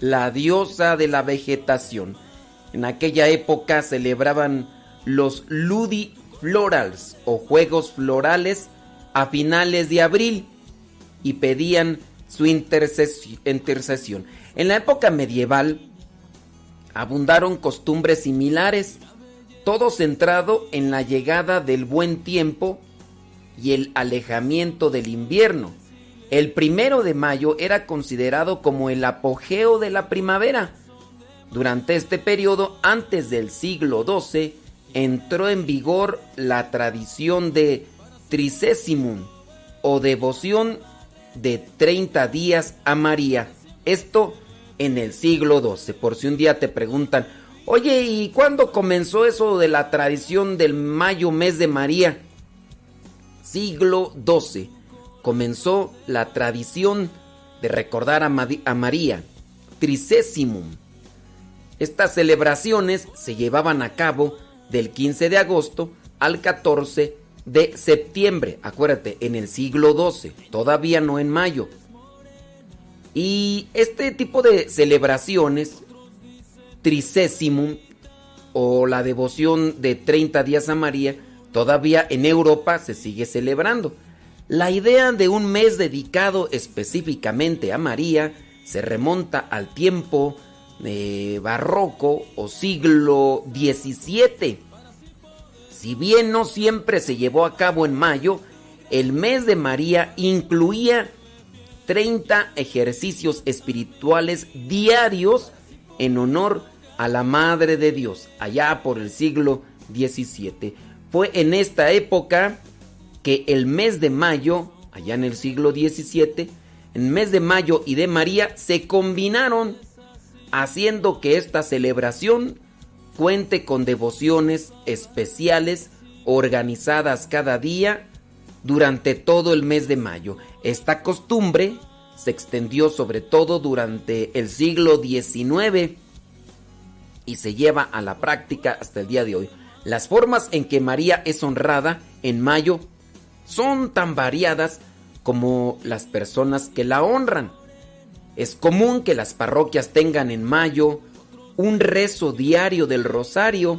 la diosa de la vegetación. En aquella época celebraban los Ludiflorals o Juegos Florales a finales de abril y pedían su intercesión. En la época medieval abundaron costumbres similares, todo centrado en la llegada del buen tiempo y el alejamiento del invierno. El primero de mayo era considerado como el apogeo de la primavera. Durante este periodo, antes del siglo XII, entró en vigor la tradición de Tricesimum o devoción de 30 días a María. Esto en el siglo XII. Por si un día te preguntan, oye, ¿y cuándo comenzó eso de la tradición del mayo mes de María? Siglo XII comenzó la tradición de recordar a, María, Tricesimum. Estas celebraciones se llevaban a cabo del 15 de agosto al 14 de septiembre, acuérdate, en el siglo XII, todavía no en mayo. Y este tipo de celebraciones, Tricesimum, o la devoción de 30 días a María, todavía en Europa se sigue celebrando. La idea de un mes dedicado específicamente a María se remonta al tiempo eh, barroco o siglo XVII. Si bien no siempre se llevó a cabo en mayo, el mes de María incluía 30 ejercicios espirituales diarios en honor a la Madre de Dios, allá por el siglo XVII. Fue en esta época que el mes de mayo, allá en el siglo XVII, el mes de mayo y de María se combinaron, haciendo que esta celebración cuente con devociones especiales organizadas cada día durante todo el mes de mayo. Esta costumbre se extendió sobre todo durante el siglo XIX y se lleva a la práctica hasta el día de hoy. Las formas en que María es honrada en mayo son tan variadas como las personas que la honran. Es común que las parroquias tengan en mayo un rezo diario del rosario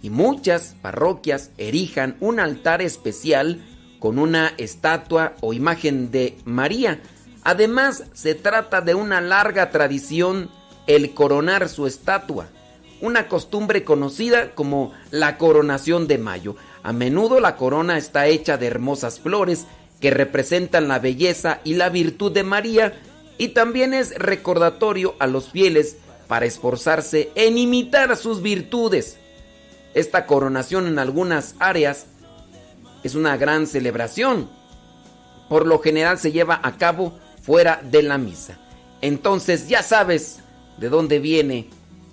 y muchas parroquias erijan un altar especial con una estatua o imagen de María. Además, se trata de una larga tradición el coronar su estatua, una costumbre conocida como la coronación de mayo. A menudo la corona está hecha de hermosas flores que representan la belleza y la virtud de María y también es recordatorio a los fieles para esforzarse en imitar sus virtudes. Esta coronación en algunas áreas es una gran celebración. Por lo general se lleva a cabo fuera de la misa. Entonces ya sabes de dónde viene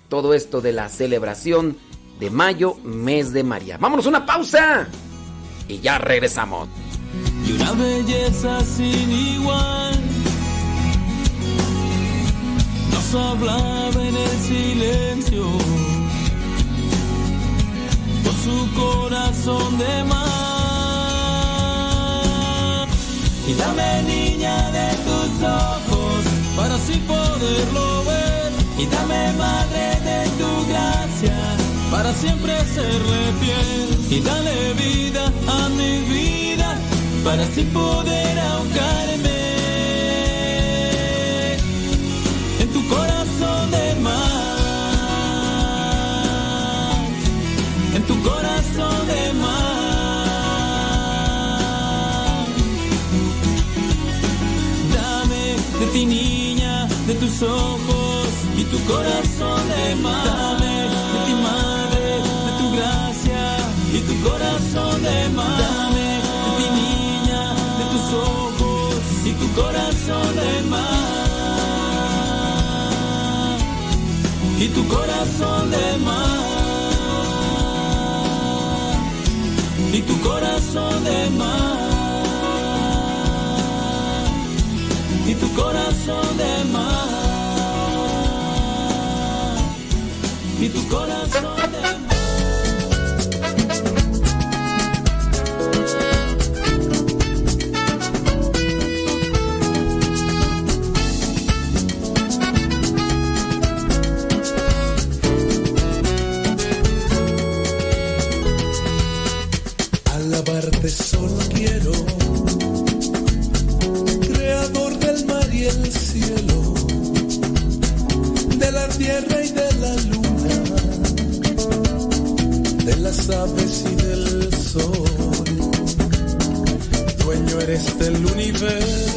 todo esto de la celebración de mayo, mes de María. Vámonos una pausa y ya regresamos. Y una belleza sin igual nos hablaba en el silencio su corazón de mar. Y dame niña de tus ojos para así poderlo ver. Y dame madre de tu gracia para siempre serle fiel y dale vida a mi vida para así poder ahogarme tus ojos y tu corazón de mar. corazón de mar. Dame de ti niña, de tus ojos y tu corazón de mar. Y tu corazón de mar. Y tu corazón de mar. Tu corazón de mar. Y tu corazón aves y del sol. Dueño eres del universo,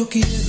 yo quiero,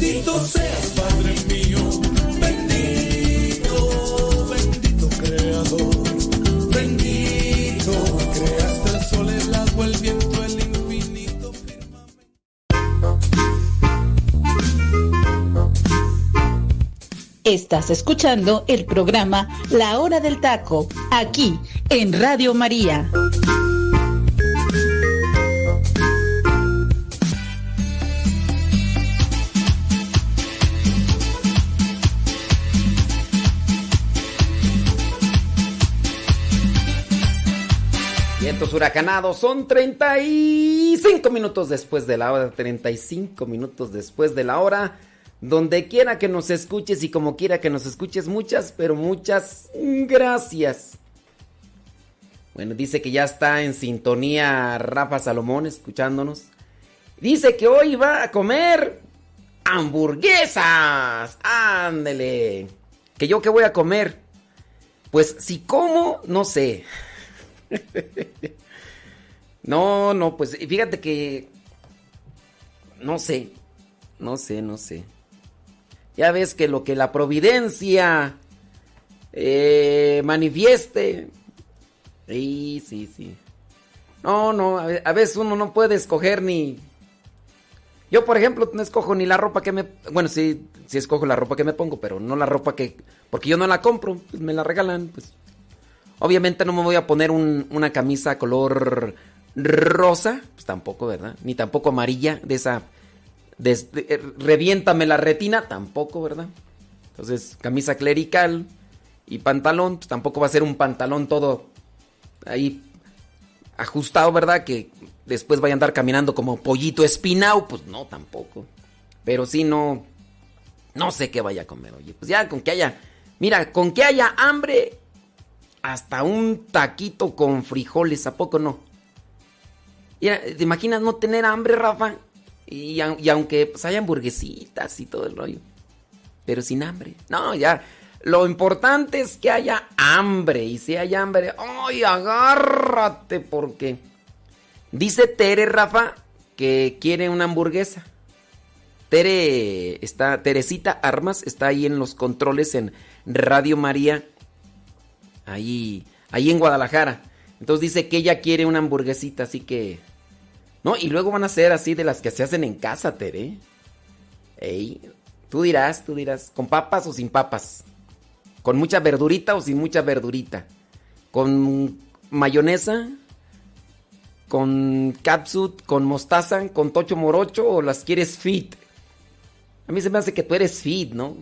Bendito seas, Padre mío, bendito, bendito Creador, bendito, creaste el sol, el agua, el viento, el infinito. Estás escuchando el programa La Hora del Taco, aquí en Radio María. Huracanados son 35 minutos después de la hora, 35 minutos después de la hora. Donde quiera que nos escuches y como quiera que nos escuches, muchas, pero muchas gracias. Bueno, dice que ya está en sintonía Rafa Salomón escuchándonos. Dice que hoy va a comer hamburguesas. Ándele. Que yo qué voy a comer. Pues si como, no sé. [LAUGHS] no, no, pues fíjate que... No sé, no sé, no sé. Ya ves que lo que la providencia eh, manifieste. Sí, sí, sí. No, no, a ve- a veces uno no puede escoger ni... Yo, por ejemplo, no escojo ni la ropa que me... Bueno, sí, sí escojo la ropa que me pongo, pero no la ropa que... Porque yo no la compro, pues me la regalan, pues... Obviamente no me voy a poner un- una camisa color rosa, pues tampoco, ¿verdad? Ni tampoco amarilla, de esa... eh, reviéntame la retina, tampoco, ¿verdad? Entonces, camisa clerical y pantalón, pues tampoco va a ser un pantalón todo ahí ajustado, ¿verdad? Que después vaya a andar caminando como pollito espinao, pues no, tampoco. Pero sí, no, No sé qué vaya a comer, oye. Pues ya con que haya. Mira, con que haya hambre, hasta un taquito con frijoles, ¿a poco no? ¿Te imaginas no tener hambre, Rafa? Y, aunque pues, haya hamburguesitas y todo el rollo. Pero sin hambre. No, ya. Lo importante es que haya hambre. Y si hay hambre, ¡ay, agárrate! Porque dice Tere, Rafa, que quiere una hamburguesa. Tere está, Teresita Armas está ahí en los controles en Radio María, ahí, ahí en Guadalajara. Entonces dice que ella quiere una hamburguesita, así que, no, y luego van a ser así de las que se hacen en casa, Tere. Ey, tú dirás, tú dirás, con papas o sin papas, con mucha verdurita o sin mucha verdurita, con mayonesa con capsut, con mostaza, con tocho morocho o las quieres fit. A mí se me hace que tú eres fit, ¿no?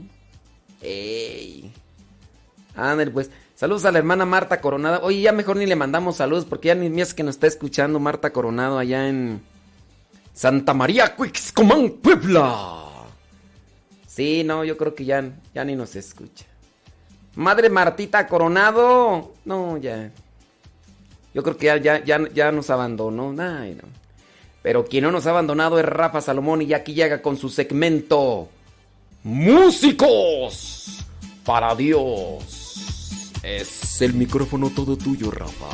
Ey. Ándale, pues. Saludos a la hermana Marta Coronado. Oye, ya mejor ni le mandamos saludos porque ya ni es que nos está escuchando Marta Coronado allá en Santa María, Cuixcomán, Puebla. Sí, no, yo creo que ya, ya ni nos escucha. Madre Martita Coronado. No, ya. Yo creo que ya, ya, ya, nos abandonó. Pero quien no nos ha abandonado es Rafa Salomón y aquí llega con su segmento Músicos para Dios. Es el micrófono todo tuyo, Rafa.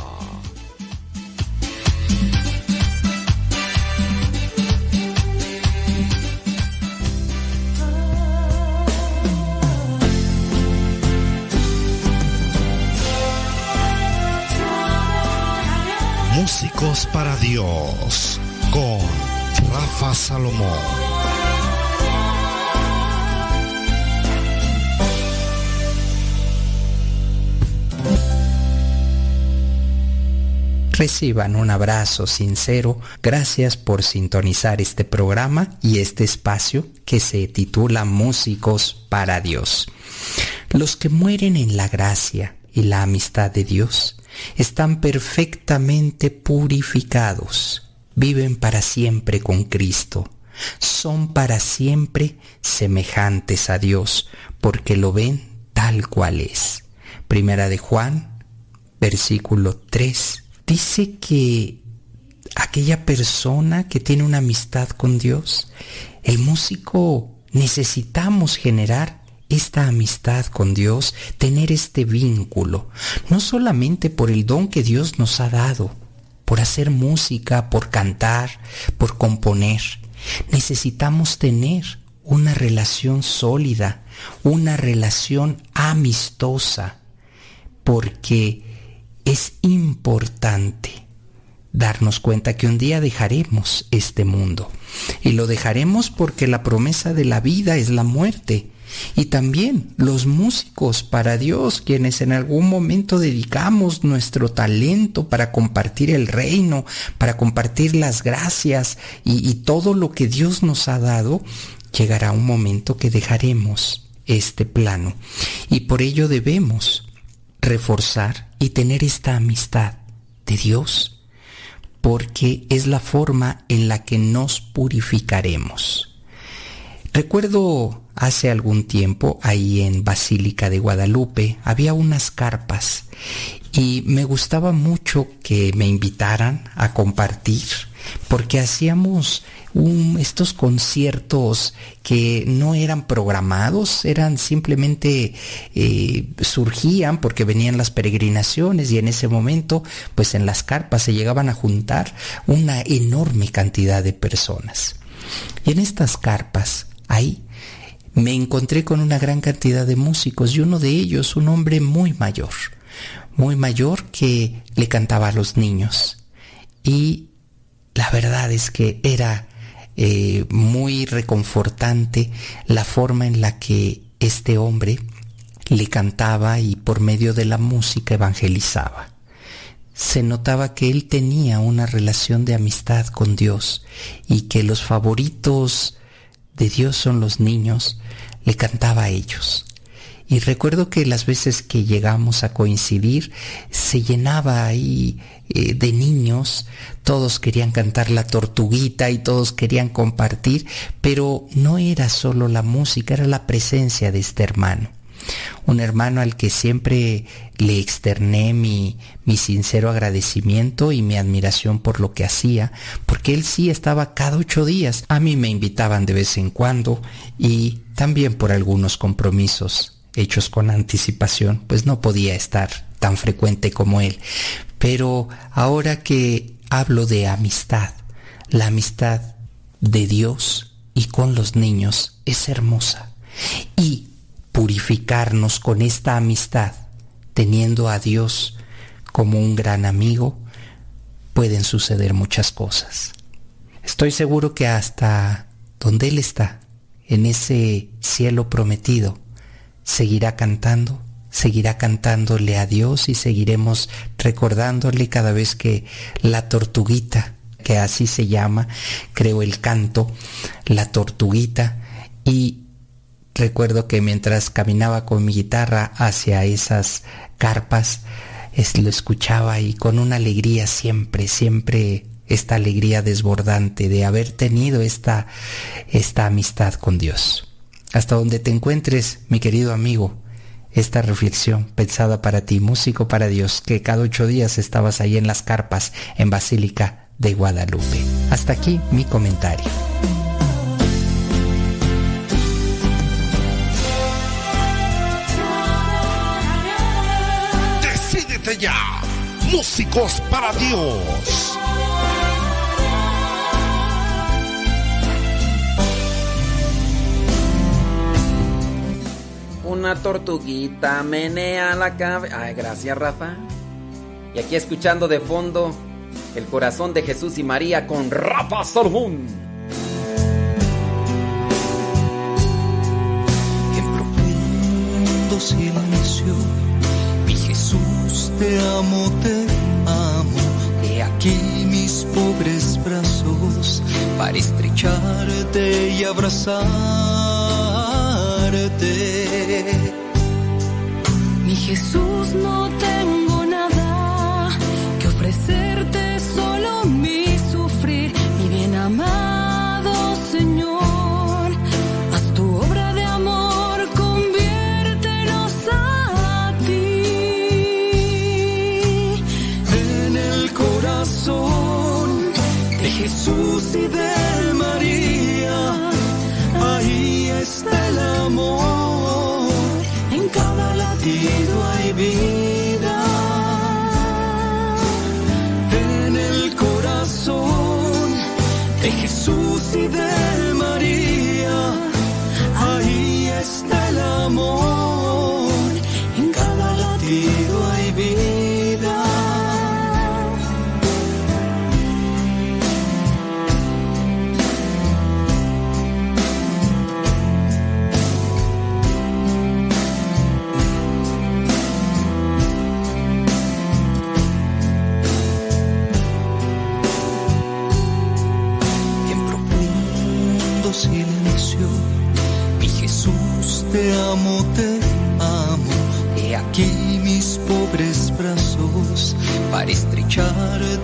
Músicos para Dios con Rafa Salomón. Reciban un abrazo sincero. Gracias por sintonizar este programa y este espacio que se titula Músicos para Dios. Los que mueren en la gracia y la amistad de Dios están perfectamente purificados viven para siempre con Cristo, son para siempre semejantes a Dios, porque lo ven tal cual es. Primera de Juan, versículo 3, dice que aquella persona que tiene una amistad con Dios, el músico necesitamos generar esta amistad con Dios, tener este vínculo, no solamente por el don que Dios nos ha dado, por hacer música, por cantar, por componer. Necesitamos tener una relación sólida, una relación amistosa, porque es importante darnos cuenta que un día dejaremos este mundo. Y lo dejaremos porque la promesa de la vida es la muerte. Y también los músicos para Dios, quienes en algún momento dedicamos nuestro talento para compartir el reino, para compartir las gracias y, todo lo que Dios nos ha dado, llegará un momento que dejaremos este plano. Y por ello debemos reforzar y tener esta amistad de Dios, porque es la forma en la que nos purificaremos. Recuerdo hace algún tiempo ahí en Basílica de Guadalupe había unas carpas y me gustaba mucho que me invitaran a compartir porque hacíamos estos conciertos que no eran programados, eran simplemente eh, surgían porque venían las peregrinaciones y en ese momento pues en las carpas se llegaban a juntar una enorme cantidad de personas. Y en estas carpas Ahí me encontré con una gran cantidad de músicos y uno de ellos, un hombre muy mayor, muy mayor que le cantaba a los niños. Y la verdad es que era eh, muy reconfortante la forma en la que este hombre le cantaba y por medio de la música evangelizaba. Se notaba que él tenía una relación de amistad con Dios y que los favoritos de Dios son los niños, le cantaba a ellos. Y recuerdo que las veces que llegamos a coincidir, se llenaba ahí eh, de niños, todos querían cantar la tortuguita y todos querían compartir, pero no era solo la música, era la presencia de este hermano. Un hermano al que siempre le externé mi, mi sincero agradecimiento y mi admiración por lo que hacía, porque él sí estaba cada ocho días. A mí me invitaban de vez en cuando y también por algunos compromisos hechos con anticipación, pues no podía estar tan frecuente como él. Pero ahora que hablo de amistad, la amistad de Dios y con los niños es hermosa. Y purificarnos con esta amistad, teniendo a Dios como un gran amigo, pueden suceder muchas cosas. Estoy seguro que hasta donde Él está, en ese cielo prometido, seguirá cantando, seguirá cantándole a Dios y seguiremos recordándole cada vez que la tortuguita, que así se llama, creo el canto, la tortuguita, y Recuerdo que mientras caminaba con mi guitarra hacia esas carpas, lo escuchaba y con una alegría siempre, siempre esta alegría desbordante de haber tenido esta, esta amistad con Dios. Hasta donde te encuentres, mi querido amigo, esta reflexión pensada para ti, músico para Dios, que cada ocho días estabas ahí en las carpas en Basílica de Guadalupe. Hasta aquí mi comentario. ya. Músicos para Dios. Una tortuguita menea la cabeza. Ay, gracias, Rafa. Y aquí escuchando de fondo el corazón de Jesús y María con Rafa Salomón. En profundo silencio te amo, te amo. He aquí mis pobres brazos para estrecharte y Mi Jesús, no tengo nada que ofrecerte, solo mi sufrir, mi bien amado.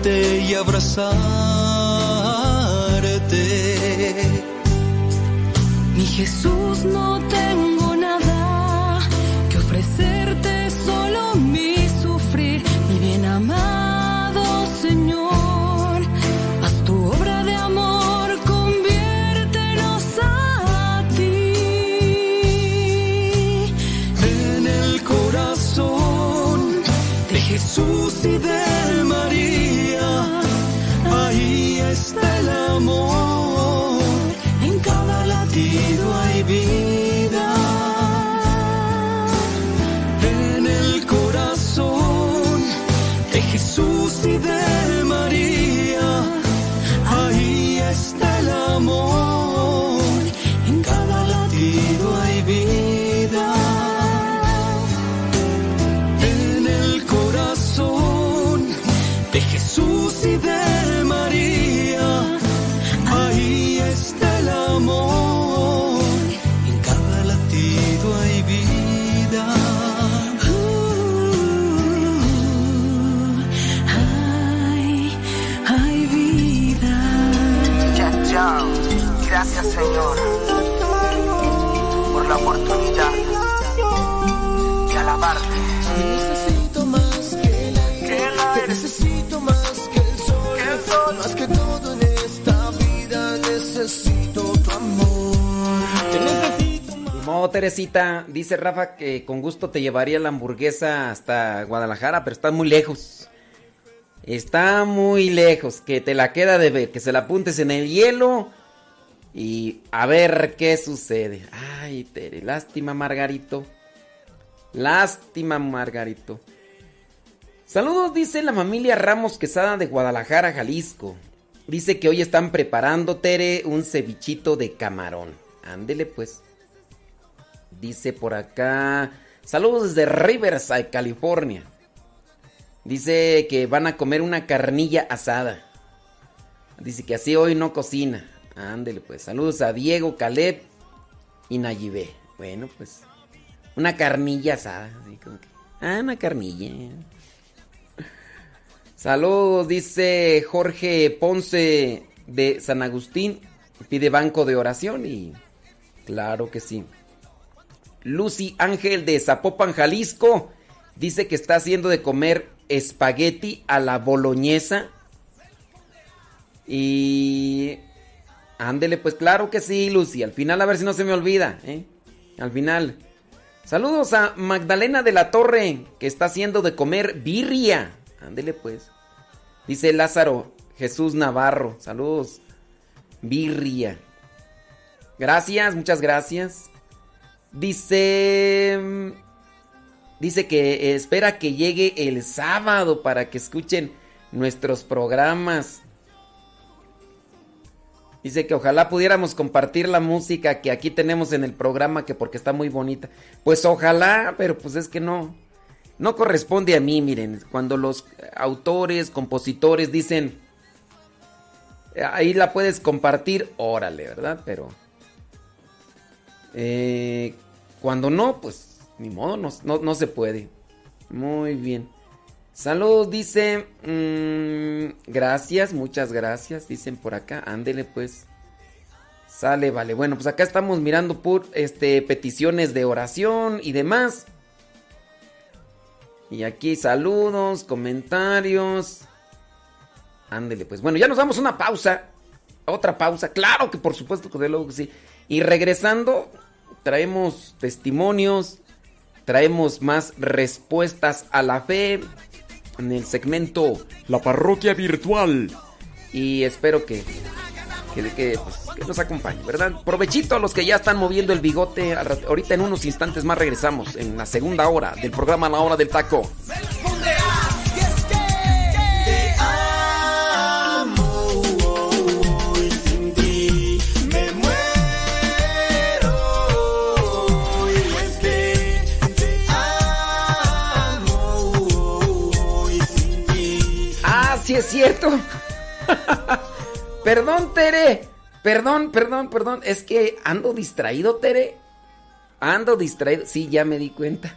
Y abrazarte. Mi Jesús, no tengo Teresita. Dice Rafa que con gusto te llevaría la hamburguesa hasta Guadalajara, pero está muy lejos. Está muy lejos. Que te la queda de ver, que se la apuntes en el hielo. Y a ver qué sucede. Ay, Tere, lástima, Margarito. Lástima, Margarito. Saludos, dice la familia Ramos Quesada de Guadalajara, Jalisco. Dice que hoy están preparando, Tere, un cevichito de camarón. Ándele, pues. Dice por acá. Saludos desde Riverside, California. Dice que van a comer una carnilla asada. Dice que así hoy no cocina. Ándele, pues. Saludos a Diego, Caleb y Nayibé. Bueno, pues. Una carnilla asada. Ah, una carnilla. Saludos, dice Jorge Ponce de San Agustín. Pide banco de oración y. Claro que sí. Lucy Ángel de Zapopan, Jalisco. Dice que está haciendo de comer espagueti a la boloñesa. Y. Ándele, pues claro que sí, Lucy. Al final, a ver si no se me olvida, ¿eh? Al final. Saludos a Magdalena de la Torre, que está haciendo de comer birria. Ándele, pues. Dice Lázaro Jesús Navarro. Saludos. Birria. Gracias, muchas gracias. Dice. Dice que espera que llegue el sábado para que escuchen nuestros programas. Dice que ojalá pudiéramos compartir la música que aquí tenemos en el programa, que porque está muy bonita. Pues ojalá, pero pues es que no. No corresponde a mí, miren. Cuando los autores, compositores dicen, ahí la puedes compartir, órale, ¿verdad? Pero... Eh, cuando no, pues ni modo, no, no, no se puede. Muy bien. Saludos, dice. mmm, gracias, muchas gracias. Dicen por acá. Ándele, pues. Sale, vale. Bueno, pues acá estamos mirando por este, peticiones de oración y demás. Y aquí saludos, comentarios. Ándele, pues. Bueno, ya nos damos una pausa. Otra pausa. Claro que por supuesto que de luego que sí. Y regresando, traemos testimonios. Traemos más respuestas a la fe en el segmento La Parroquia Virtual. Y espero que, que, que, pues, que nos acompañe, ¿verdad? Provechito a los que ya están moviendo el bigote. Ahorita en unos instantes más regresamos en la segunda hora del programa La Hora del Taco. Sí es cierto. perdón, Tere. Perdón, perdón, perdón. Es que ando distraído, Tere. Ando distraído. Sí, ya me di cuenta.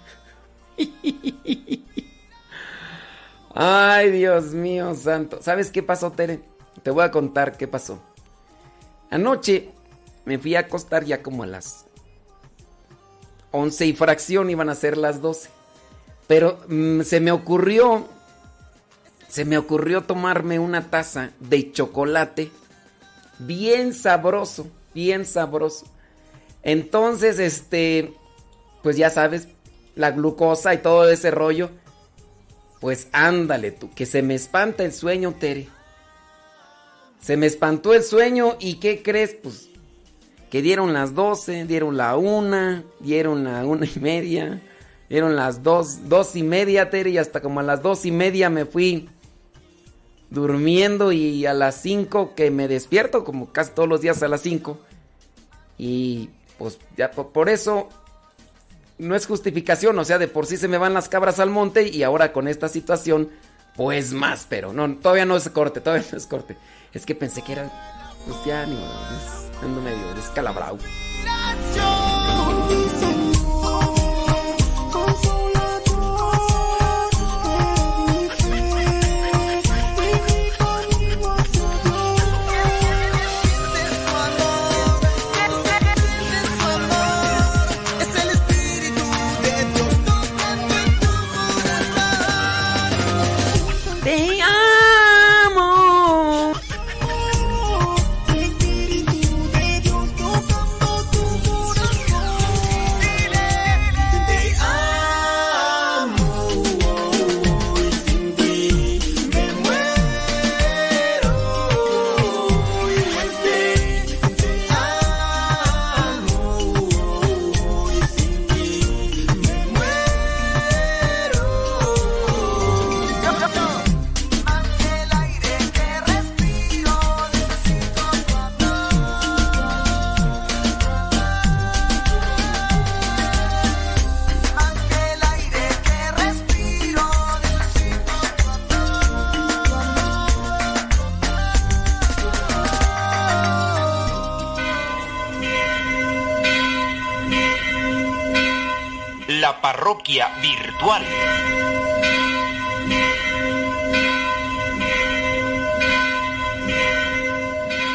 Ay, Dios mío santo. ¿Sabes qué pasó, Tere? Te voy a contar qué pasó. Anoche me fui a acostar ya como a las 11 y fracción, iban a ser las 12. Pero mm, se me ocurrió, se me ocurrió tomarme una taza de chocolate bien sabroso, bien sabroso. Entonces, este, pues ya sabes, la glucosa y todo ese rollo. Pues ándale tú, que se me espanta el sueño, Tere. Se me espantó el sueño y ¿qué crees? Pues que dieron las 12, dieron la una, dieron la una y media, dieron las dos, dos y media, Tere, y hasta como a las dos y media me fui durmiendo y a las 5 que me despierto, como casi todos los días a las 5. Y pues ya por, eso no es justificación, o sea, de por sí se me van las cabras al monte y ahora con esta situación, pues más, pero no, todavía no es corte, todavía no es corte. Es que pensé que era, pues ya ni descalabrado. Virtual.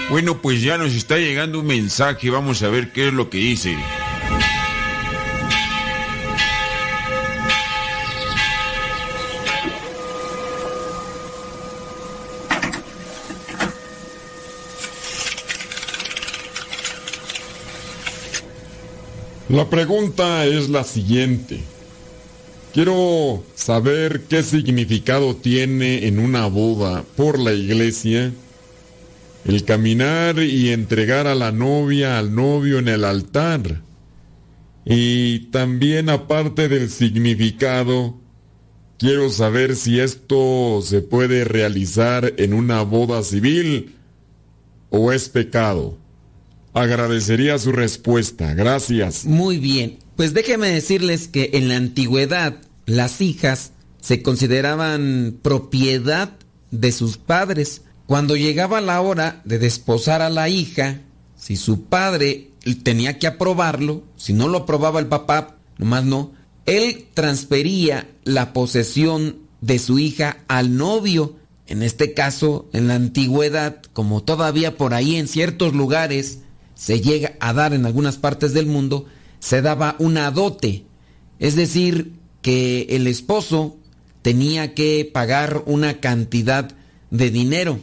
Bueno, pues ya nos está llegando un mensaje, vamos a ver qué es lo que dice. La pregunta es la siguiente. Quiero saber qué significado tiene en una boda por la iglesia el caminar y entregar a la novia al novio en el altar. Y también aparte del significado, quiero saber si esto se puede realizar en una boda civil o es pecado. Agradecería su respuesta. Gracias. Muy bien. Pues déjeme decirles que en la antigüedad las hijas se consideraban propiedad de sus padres. Cuando llegaba la hora de desposar a la hija, si su padre tenía que aprobarlo, si no lo aprobaba el papá, nomás no, él transfería la posesión de su hija al novio. En este caso, en la antigüedad, como todavía por ahí en ciertos lugares se llega a dar en algunas partes del mundo, se daba una dote. Es decir, que el esposo tenía que pagar una cantidad de dinero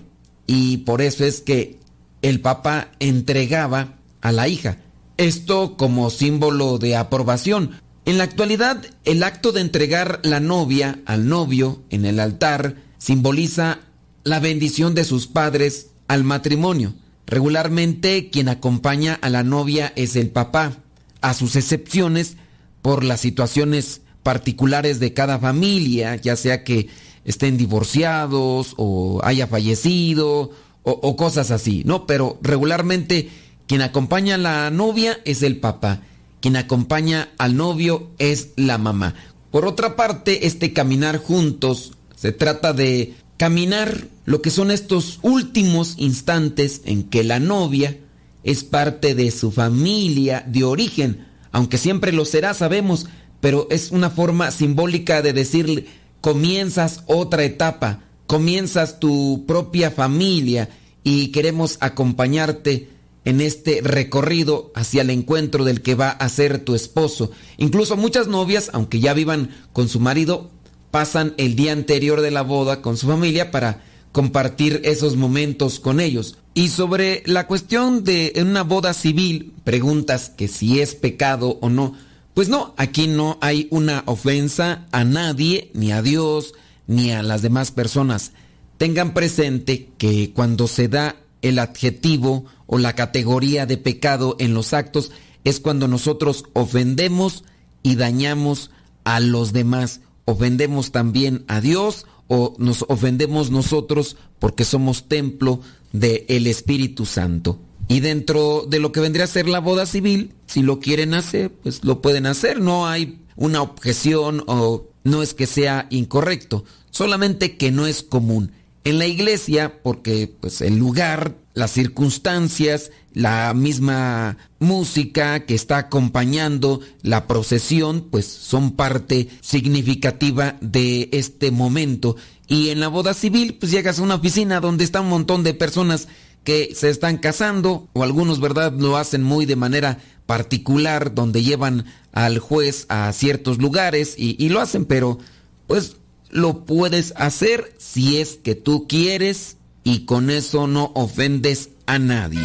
y por eso es que el papá entregaba a la hija. Esto como símbolo de aprobación. En la actualidad, el acto de entregar la novia al novio en el altar simboliza la bendición de sus padres al matrimonio. Regularmente quien acompaña a la novia es el papá, a sus excepciones por las situaciones particulares de cada familia, ya sea que estén divorciados o haya fallecido o, cosas así, ¿no? Pero regularmente quien acompaña a la novia es el papá, quien acompaña al novio es la mamá. Por otra parte, este caminar juntos se trata de caminar lo que son estos últimos instantes en que la novia es parte de su familia de origen, aunque siempre lo será, sabemos, pero es una forma simbólica de decir comienzas otra etapa, comienzas tu propia familia y queremos acompañarte en este recorrido hacia el encuentro del que va a ser tu esposo. Incluso muchas novias, aunque ya vivan con su marido, pasan el día anterior de la boda con su familia para compartir esos momentos con ellos. Y sobre la cuestión de una boda civil, preguntas que si es pecado o no. Pues no, aquí no hay una ofensa a nadie, ni a Dios, ni a las demás personas. Tengan presente que cuando se da el adjetivo o la categoría de pecado en los actos es cuando nosotros ofendemos y dañamos a los demás ofendemos también a Dios o nos ofendemos nosotros porque somos templo del Espíritu Santo. Y dentro de lo que vendría a ser la boda civil, si lo quieren hacer, pues lo pueden hacer. No hay una objeción o no es que sea incorrecto, solamente que no es común. En la iglesia, porque pues el lugar, las circunstancias, la misma música que está acompañando la procesión, pues son parte significativa de este momento. Y en la boda civil, pues llegas a una oficina donde está un montón de personas que se están casando, o algunos, ¿verdad?, lo hacen muy de manera particular, donde llevan al juez a ciertos lugares y, lo hacen, pero pues lo puedes hacer si es que tú quieres y con eso no ofendes a nadie.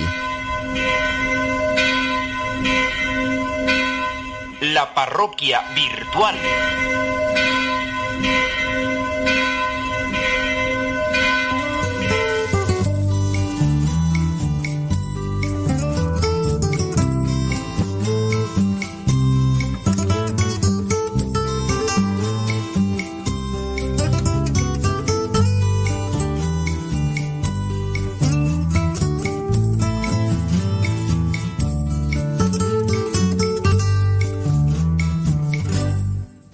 La parroquia virtual.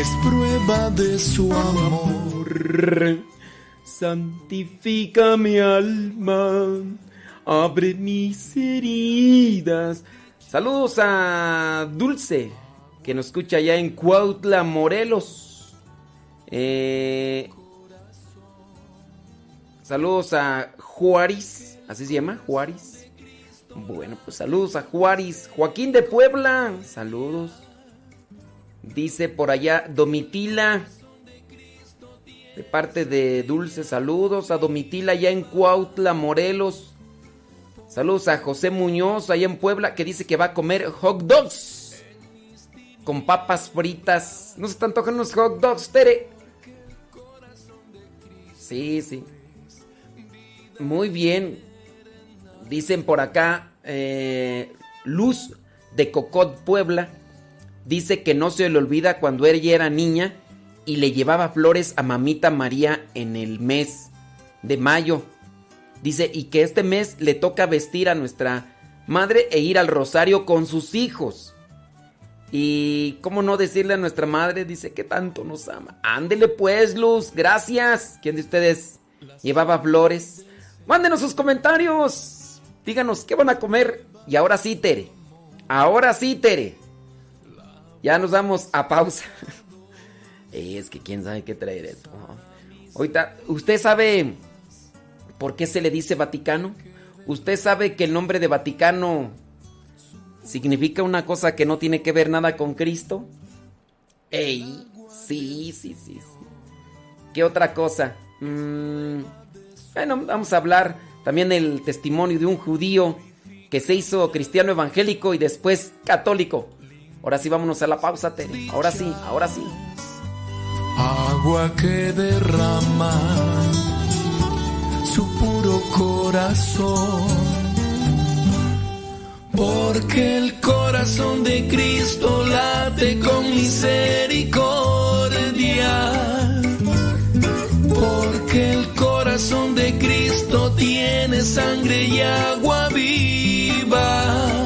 es prueba de su amor. Santifica mi alma, abre mis heridas. Saludos a Dulce, que nos escucha allá en Cuautla, Morelos. Eh, saludos a Juárez, así se llama, Juárez. Bueno, pues saludos a Juárez. Joaquín de Puebla, saludos. Dice por allá Domitila, de parte de Dulce, saludos a Domitila allá en Cuautla, Morelos. Saludos a José Muñoz allá en Puebla que dice que va a comer hot dogs con papas fritas. ¿No se están tocando los hot dogs, Tere? Sí, sí. Muy bien. Dicen por acá, eh, Luz de Cocot, Puebla, dice que no se le olvida cuando ella era niña y le llevaba flores a mamita María en el mes de mayo. Dice, y que este mes le toca vestir a nuestra madre e ir al rosario con sus hijos. Y cómo no decirle a nuestra madre, dice que tanto nos ama. Ándele pues, Luz, gracias. ¿Quién de ustedes llevaba flores? Mándenos sus comentarios. Díganos qué van a comer. Y ahora sí, Tere. Ahora sí, Tere. Ya nos damos a pausa. [LAUGHS] es que quién sabe qué traer esto. Ahorita, ¿usted sabe por qué se le dice Vaticano? ¿Usted sabe que el nombre de Vaticano significa una cosa que no tiene que ver nada con Cristo? ¡Ey! Sí, sí, sí. ¿Qué otra cosa? Mm, bueno, vamos a hablar también del testimonio de un judío que se hizo cristiano evangélico y después católico. Ahora sí, vámonos a la pausa, Tere. Ahora sí, ahora sí. Agua que derrama su puro corazón. Porque el corazón de Cristo late con misericordia. Porque el corazón de Cristo tiene sangre y agua viva.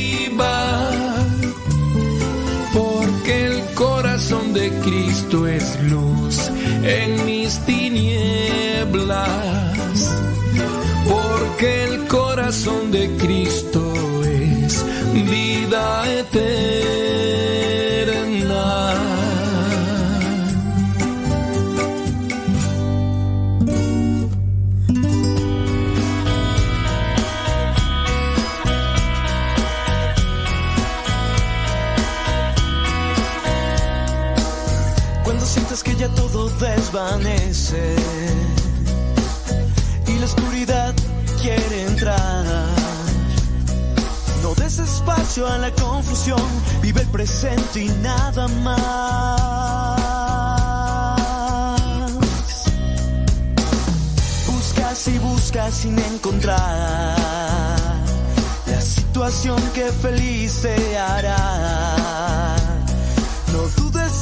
Corazón de Cristo es luz en mis tinieblas. Porque el corazón de Cristo es vida eterna. Ya todo desvanece y la oscuridad quiere entrar. No des espacio a la confusión, vive el presente y nada más. Buscas y buscas sin encontrar la situación que feliz te hará.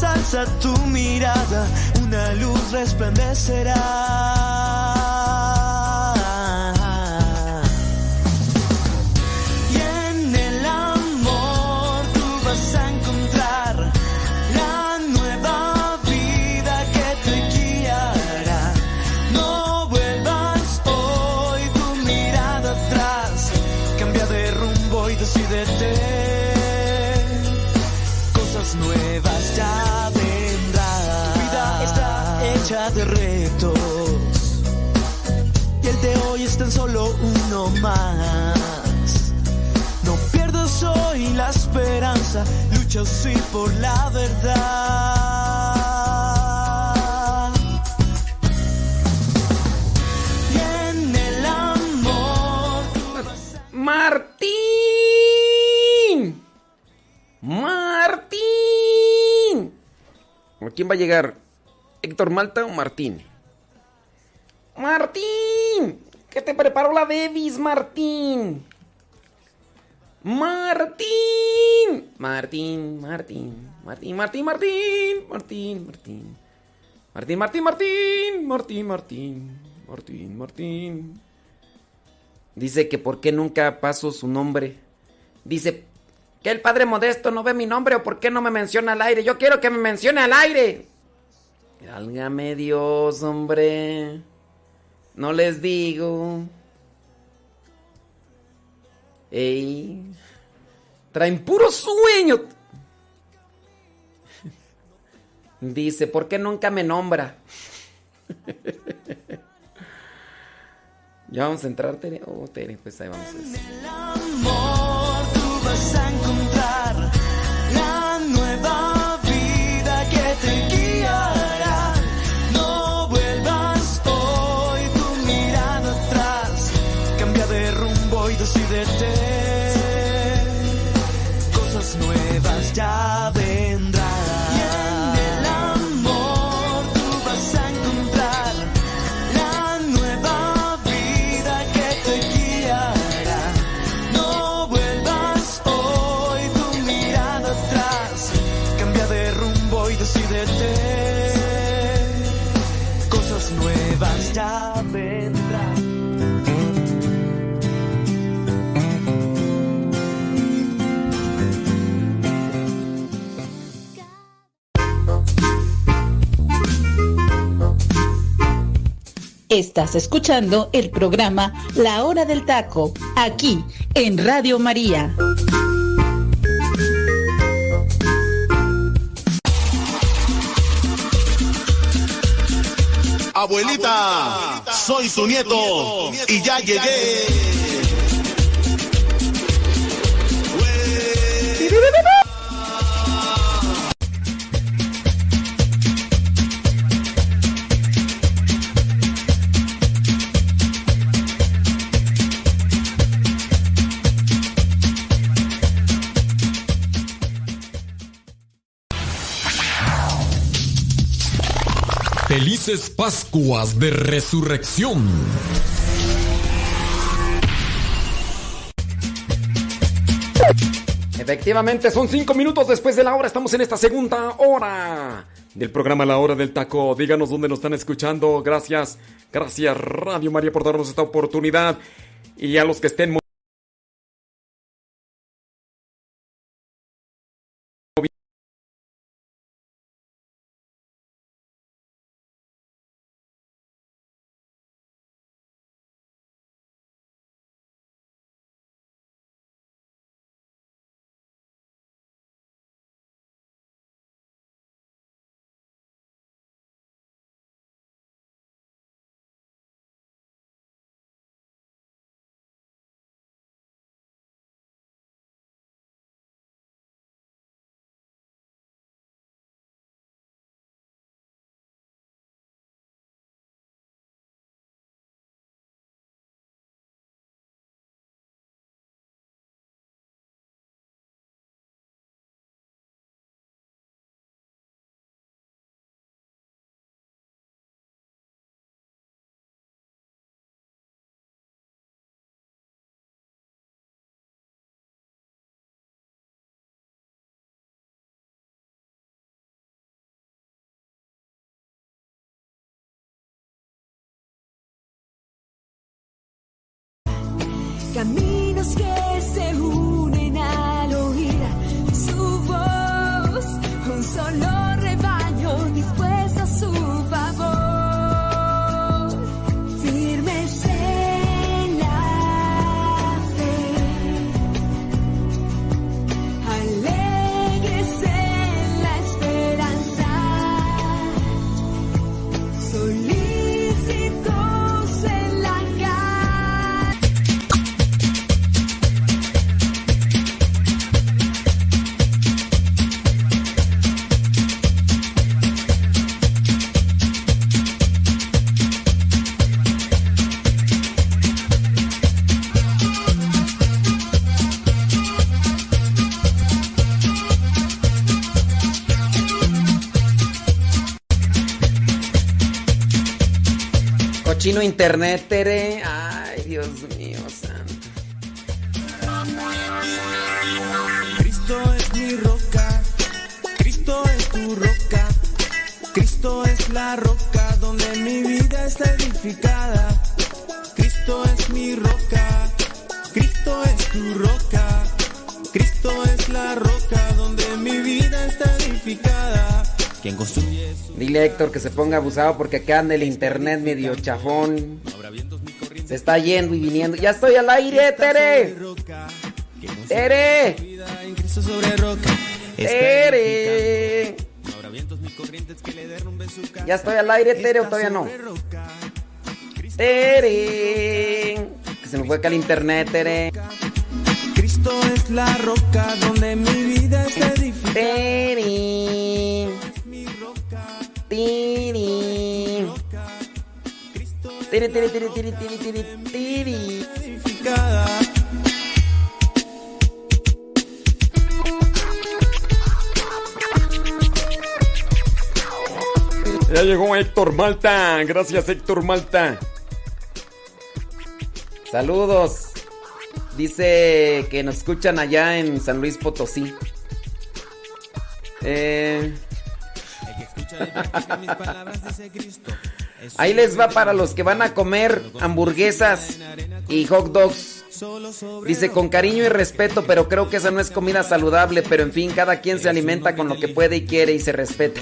Alza tu mirada, una luz resplandecerá. Lucho sí por la verdad. El amor. Martín. Martín. ¿Quién va a llegar? ¿Héctor Malta o Martín? Martín. ¿Qué te preparó la Davis, Martín? Martín. Martín, Martín, Martín, Martín, Martín, Martín, Martín. Martín, Martín, Martín, Martín, Martín, Martín, Martín. Dice que por qué nunca paso su nombre. Dice que el padre modesto no ve mi nombre o por qué no me menciona al aire. Yo quiero que me mencione al aire. Válgame Dios, hombre. No les digo. Ey. Traen puro sueño. Dice, ¿por qué nunca me nombra? [LAUGHS] ya vamos a entrar, Tere. Oh, Tere, pues ahí vamos. amor tú vas a encontrar la nueva vida que te guiará. No vuelvas hoy tu mirada atrás, cambia de rumbo y decídete. Ya vendrán. Estás escuchando el programa La Hora del Taco, aquí en Radio María. Abuelita, soy su nieto y ya llegué. Pascuas de Resurrección. Efectivamente, son cinco minutos después de la hora. Estamos en esta segunda hora del programa La Hora del Taco. Díganos dónde nos están escuchando. Gracias, gracias Radio María por darnos esta oportunidad. Y a los que estén Caminos que se internet, Tere. Ay, Dios mío, santo. Cristo es mi roca, Cristo es tu roca, Cristo es la roca donde mi vida está edificada. Cristo es mi roca, Cristo es tu roca, Cristo es la roca donde mi vida está edificada. Quien construye Dile a Héctor que se ponga abusado porque acá anda el internet medio chafón. Se está yendo y viniendo. ¡Ya estoy al aire, Tere! ¡Tere! ¡Tere! ¿Ya estoy al aire, Tere, o todavía no? ¡Tere! Que se me fue acá el internet, Tere. Cristo es la roca donde mi vida está edificada. Tiri. Tiri, tiri, tiri, tiri, tiri, tiri, tiri. Ya llegó Héctor Malta. Gracias, Héctor Malta. Saludos. Dice que nos escuchan allá en San Luis Potosí. Eh, ahí les va para los que van a comer hamburguesas y hot dogs. Dice con cariño y respeto, pero creo que esa no es comida saludable, pero en fin, cada quien se alimenta con lo que puede y quiere y se respeta.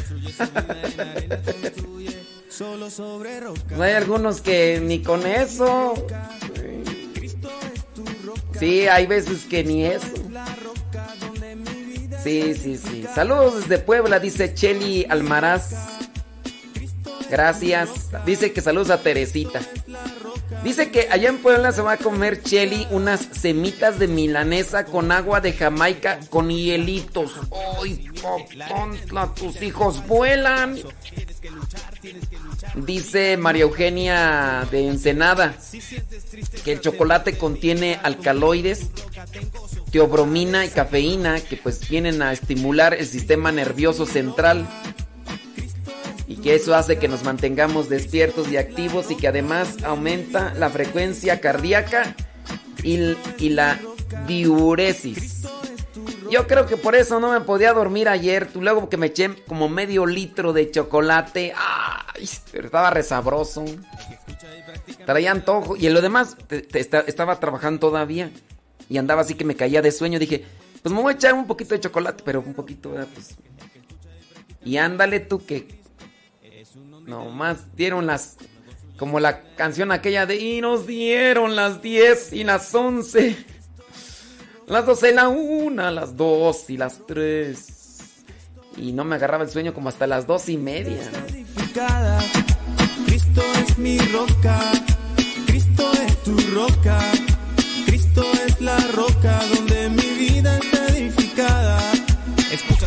No hay algunos que ni con eso. Sí, hay veces que ni eso. Sí, sí, sí. Saludos desde Puebla, dice Cheli Almaraz. Gracias. Dice que saludos a Teresita. Dice que allá en Puebla se va a comer Cheli unas semitas de milanesa con agua de Jamaica con hielitos. ¡Ay, Popontla, tus hijos vuelan! Dice María Eugenia de Ensenada que el chocolate contiene alcaloides, teobromina y cafeína que pues vienen a estimular el sistema nervioso central y que eso hace que nos mantengamos despiertos y activos y que además aumenta la frecuencia cardíaca y, la diuresis. Yo creo que por eso no me podía dormir ayer. Tú luego que me eché como medio litro de chocolate. ¡Ay! Pero estaba resabroso. Traía antojo. Y en lo demás, te- te esta- estaba trabajando todavía. Y andaba así que me caía de sueño. Dije, pues me voy a echar un poquito de chocolate, pero un poquito. Pues. Y ándale tú que. Nomás dieron las. Como la canción aquella de. Y nos dieron las 10 y las 11. Las 12 y la 1, las 2 y las 3. Y no me agarraba el sueño como hasta las 2 y media. Cristo es mi roca, Cristo es tu roca, Cristo es la roca donde mi vida está edificada. Escucha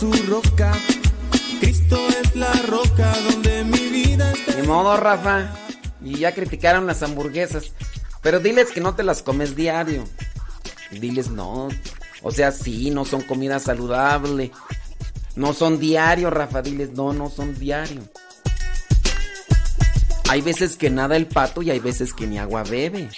tu roca, Cristo es la roca donde mi vida está Ni modo, Rafa. Y ya criticaron las hamburguesas. Pero diles que no te las comes diario. Diles no. O sea, sí, no son comida saludable. No son diario, Rafa. Diles no, no son diario. Hay veces que nada el pato y hay veces que ni agua bebe.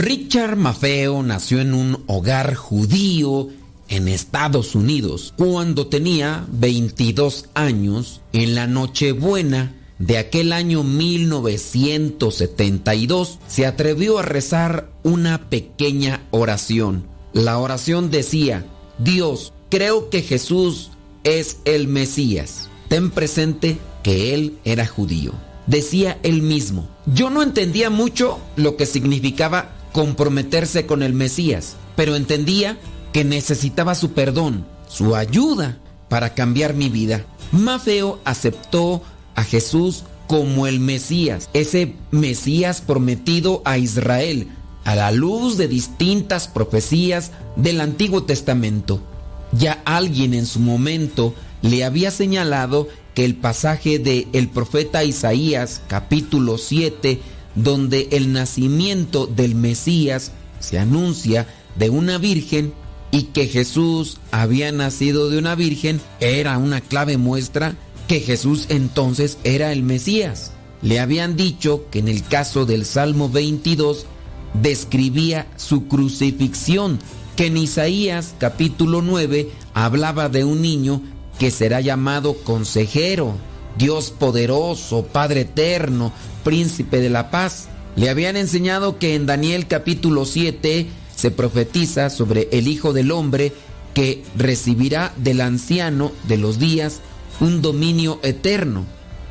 Richard Maffeo nació en un hogar judío en Estados Unidos cuando tenía 22 años en la Nochebuena de aquel año 1972 se atrevió a rezar una pequeña oración. La oración decía, Dios, creo que Jesús es el Mesías. Ten presente que él era judío. Decía él mismo, yo no entendía mucho lo que significaba comprometerse con el Mesías, pero entendía que necesitaba su perdón, su ayuda para cambiar mi vida. Mafeo aceptó a Jesús como el Mesías, ese Mesías prometido a Israel, a la luz de distintas profecías del Antiguo Testamento. Ya alguien en su momento le había señalado que el pasaje de el profeta Isaías capítulo 7 donde el nacimiento del Mesías se anuncia de una virgen y que Jesús había nacido de una virgen era una clave muestra que Jesús entonces era el Mesías. Le habían dicho que en el caso del Salmo 22 describía su crucifixión, que en Isaías capítulo 9 hablaba de un niño que será llamado consejero, Dios poderoso, Padre eterno, príncipe de la paz. Le habían enseñado que en Daniel capítulo 7 se profetiza sobre el Hijo del Hombre que recibirá del anciano de los días un dominio eterno.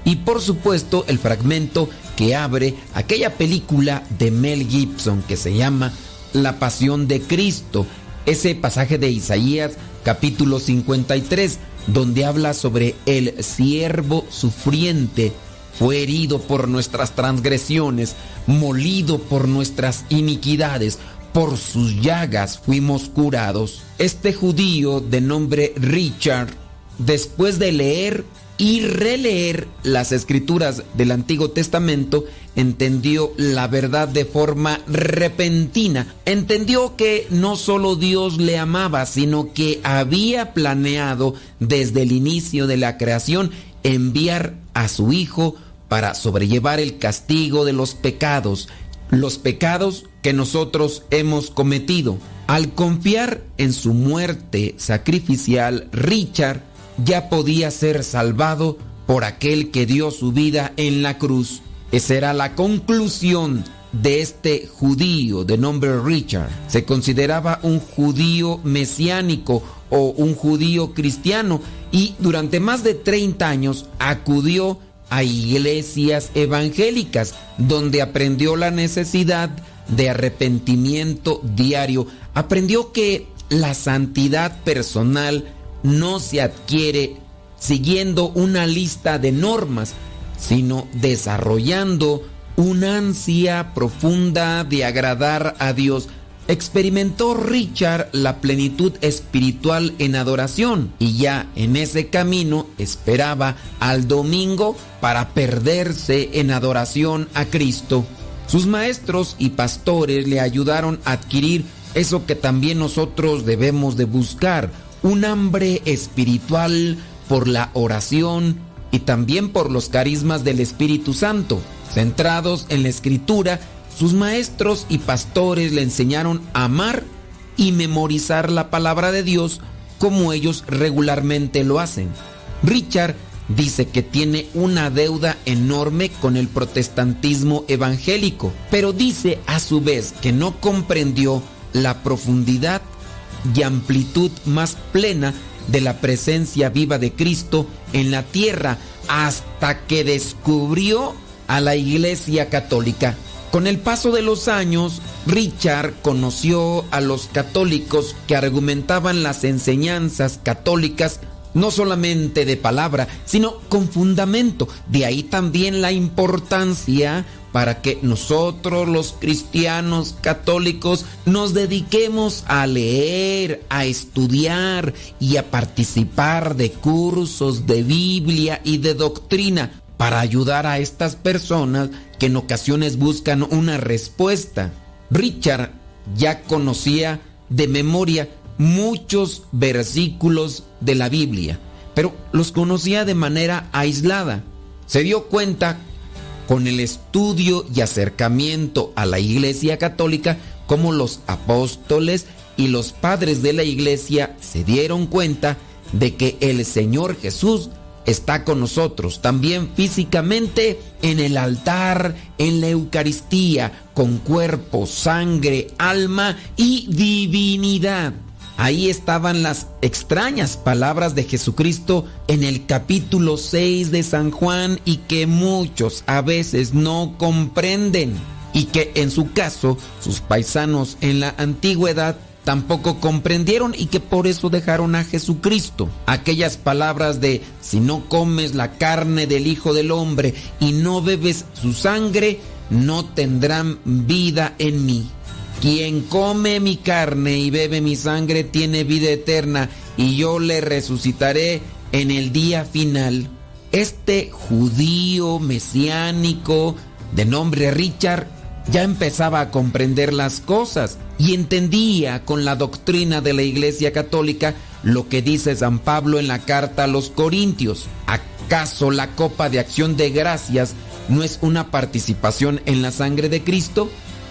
Y por supuesto el fragmento que abre aquella película de Mel Gibson que se llama La Pasión de Cristo, ese pasaje de Isaías capítulo 53, donde habla sobre el siervo sufriente fue herido por nuestras transgresiones, molido por nuestras iniquidades, por sus llagas fuimos curados. Este judío de nombre Richard, después de leer y releer las escrituras del Antiguo Testamento, entendió la verdad de forma repentina. Entendió que no solo Dios le amaba, sino que había planeado desde el inicio de la creación enviar a su Hijo para sobrellevar el castigo de los pecados, los pecados que nosotros hemos cometido. Al confiar en su muerte sacrificial, Richard ya podía ser salvado por aquel que dio su vida en la cruz. Esa era la conclusión de este judío de nombre Richard. Se consideraba un judío mesiánico o un judío cristiano y durante más de 30 años acudió a iglesias evangélicas, donde aprendió la necesidad de arrepentimiento diario. Aprendió que la santidad personal no se adquiere siguiendo una lista de normas, sino desarrollando una ansia profunda de agradar a Dios experimentó Richard la plenitud espiritual en adoración y ya en ese camino esperaba al domingo para perderse en adoración a Cristo. Sus maestros y pastores le ayudaron a adquirir eso que también nosotros debemos de buscar, un hambre espiritual por la oración y también por los carismas del Espíritu Santo, centrados en la escritura sus maestros y pastores le enseñaron a amar y memorizar la palabra de Dios como ellos regularmente lo hacen. Richard dice que tiene una deuda enorme con el protestantismo evangélico, pero dice a su vez que no comprendió la profundidad y amplitud más plena de la presencia viva de Cristo en la tierra hasta que descubrió a la Iglesia Católica. Con el paso de los años, Richard conoció a los católicos que argumentaban las enseñanzas católicas no solamente de palabra, sino con fundamento. De ahí también la importancia para que nosotros los cristianos católicos nos dediquemos a leer, a estudiar y a participar de cursos de Biblia y de doctrina para ayudar a estas personas que en ocasiones buscan una respuesta. Richard ya conocía de memoria muchos versículos de la Biblia, pero los conocía de manera aislada. Se dio cuenta con el estudio y acercamiento a la Iglesia Católica como los apóstoles y los padres de la Iglesia se dieron cuenta de que el Señor Jesús está con nosotros, también físicamente en el altar, en la Eucaristía, con cuerpo, sangre, alma y divinidad. Ahí estaban las extrañas palabras de Jesucristo en el capítulo 6 de San Juan y que muchos a veces no comprenden y que en su caso sus paisanos en la antigüedad tampoco comprendieron y que por eso dejaron a Jesucristo. Aquellas palabras de si no comes la carne del Hijo del Hombre y no bebes su sangre, no tendrán vida en mí. Quien come mi carne y bebe mi sangre tiene vida eterna y yo le resucitaré en el día final. Este judío mesiánico de nombre Richard ya empezaba a comprender las cosas y entendía con la doctrina de la Iglesia Católica lo que dice San Pablo en la carta a los Corintios. ¿Acaso la copa de acción de gracias no es una participación en la sangre de Cristo?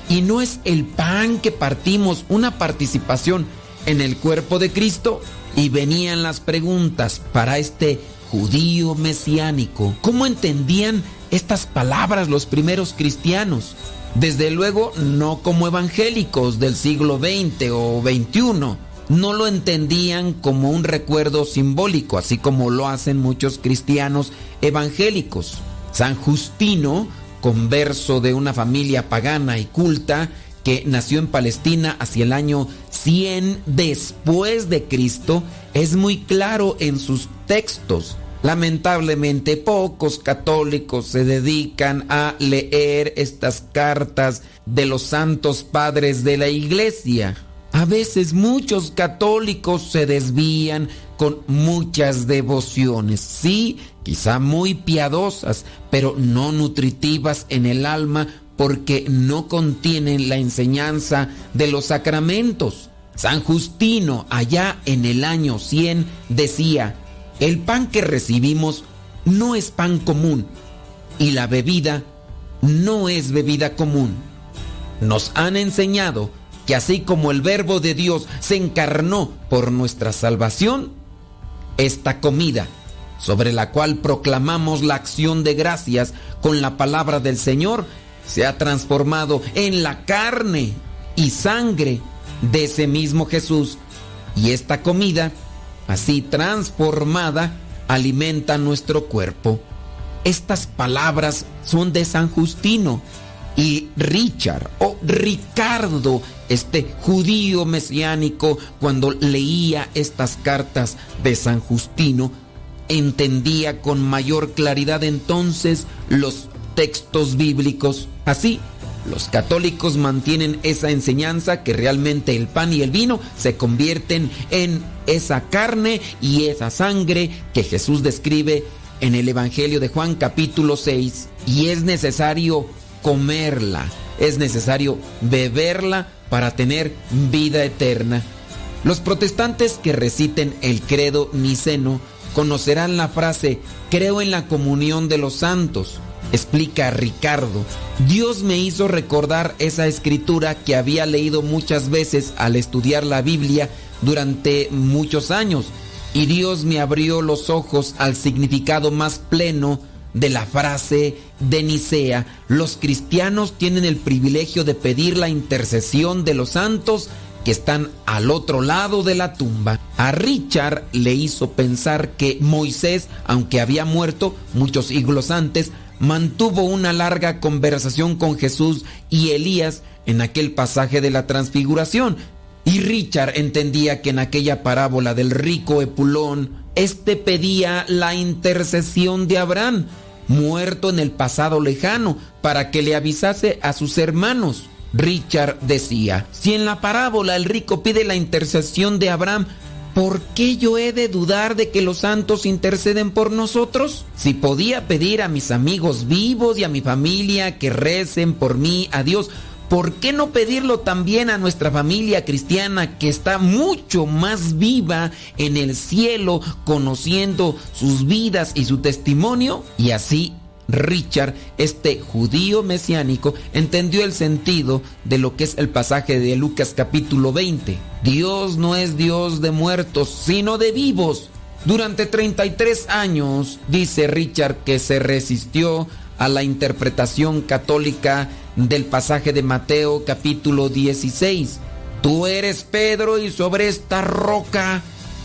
¿Y no es el pan que partimos una participación en el cuerpo de Cristo? Y venían las preguntas para este judío mesiánico. ¿Cómo entendían estas palabras los primeros cristianos? Desde luego no como evangélicos del siglo XX o XXI. No lo entendían como un recuerdo simbólico, así como lo hacen muchos cristianos evangélicos. San Justino, converso de una familia pagana y culta, que nació en Palestina hacia el año 100 después de Cristo, es muy claro en sus textos. Lamentablemente pocos católicos se dedican a leer estas cartas de los santos padres de la iglesia. A veces muchos católicos se desvían con muchas devociones, sí, quizá muy piadosas, pero no nutritivas en el alma porque no contienen la enseñanza de los sacramentos. San Justino, allá en el año 100, decía, el pan que recibimos no es pan común y la bebida no es bebida común. Nos han enseñado que así como el verbo de Dios se encarnó por nuestra salvación, esta comida, sobre la cual proclamamos la acción de gracias con la palabra del Señor, se ha transformado en la carne y sangre de ese mismo Jesús. Y esta comida así transformada, alimenta nuestro cuerpo. Estas palabras son de San Justino y Richard o Ricardo, este judío mesiánico, cuando leía estas cartas de San Justino, entendía con mayor claridad entonces los textos bíblicos. Así, los católicos mantienen esa enseñanza que realmente el pan y el vino se convierten en esa carne y esa sangre que Jesús describe en el Evangelio de Juan capítulo 6 y es necesario comerla, es necesario beberla para tener vida eterna. Los protestantes que reciten el credo niceno conocerán la frase creo en la comunión de los santos explica Ricardo, Dios me hizo recordar esa escritura que había leído muchas veces al estudiar la Biblia durante muchos años y Dios me abrió los ojos al significado más pleno de la frase de Nicea, los cristianos tienen el privilegio de pedir la intercesión de los santos que están al otro lado de la tumba. A Richard le hizo pensar que Moisés, aunque había muerto muchos siglos antes, mantuvo una larga conversación con Jesús y Elías en aquel pasaje de la transfiguración. Y Richard entendía que en aquella parábola del rico Epulón, éste pedía la intercesión de Abraham, muerto en el pasado lejano, para que le avisase a sus hermanos. Richard decía, si en la parábola el rico pide la intercesión de Abraham, ¿por qué yo he de dudar de que los santos interceden por nosotros? Si podía pedir a mis amigos vivos y a mi familia que recen por mí a Dios, ¿por qué no pedirlo también a nuestra familia cristiana que está mucho más viva en el cielo, conociendo sus vidas y su testimonio? Y así Richard, este judío mesiánico, entendió el sentido de lo que es el pasaje de Lucas capítulo 20. Dios no es Dios de muertos, sino de vivos. Durante 33 años, dice Richard, que se resistió a la interpretación católica del pasaje de Mateo capítulo 16. Tú eres Pedro y sobre esta roca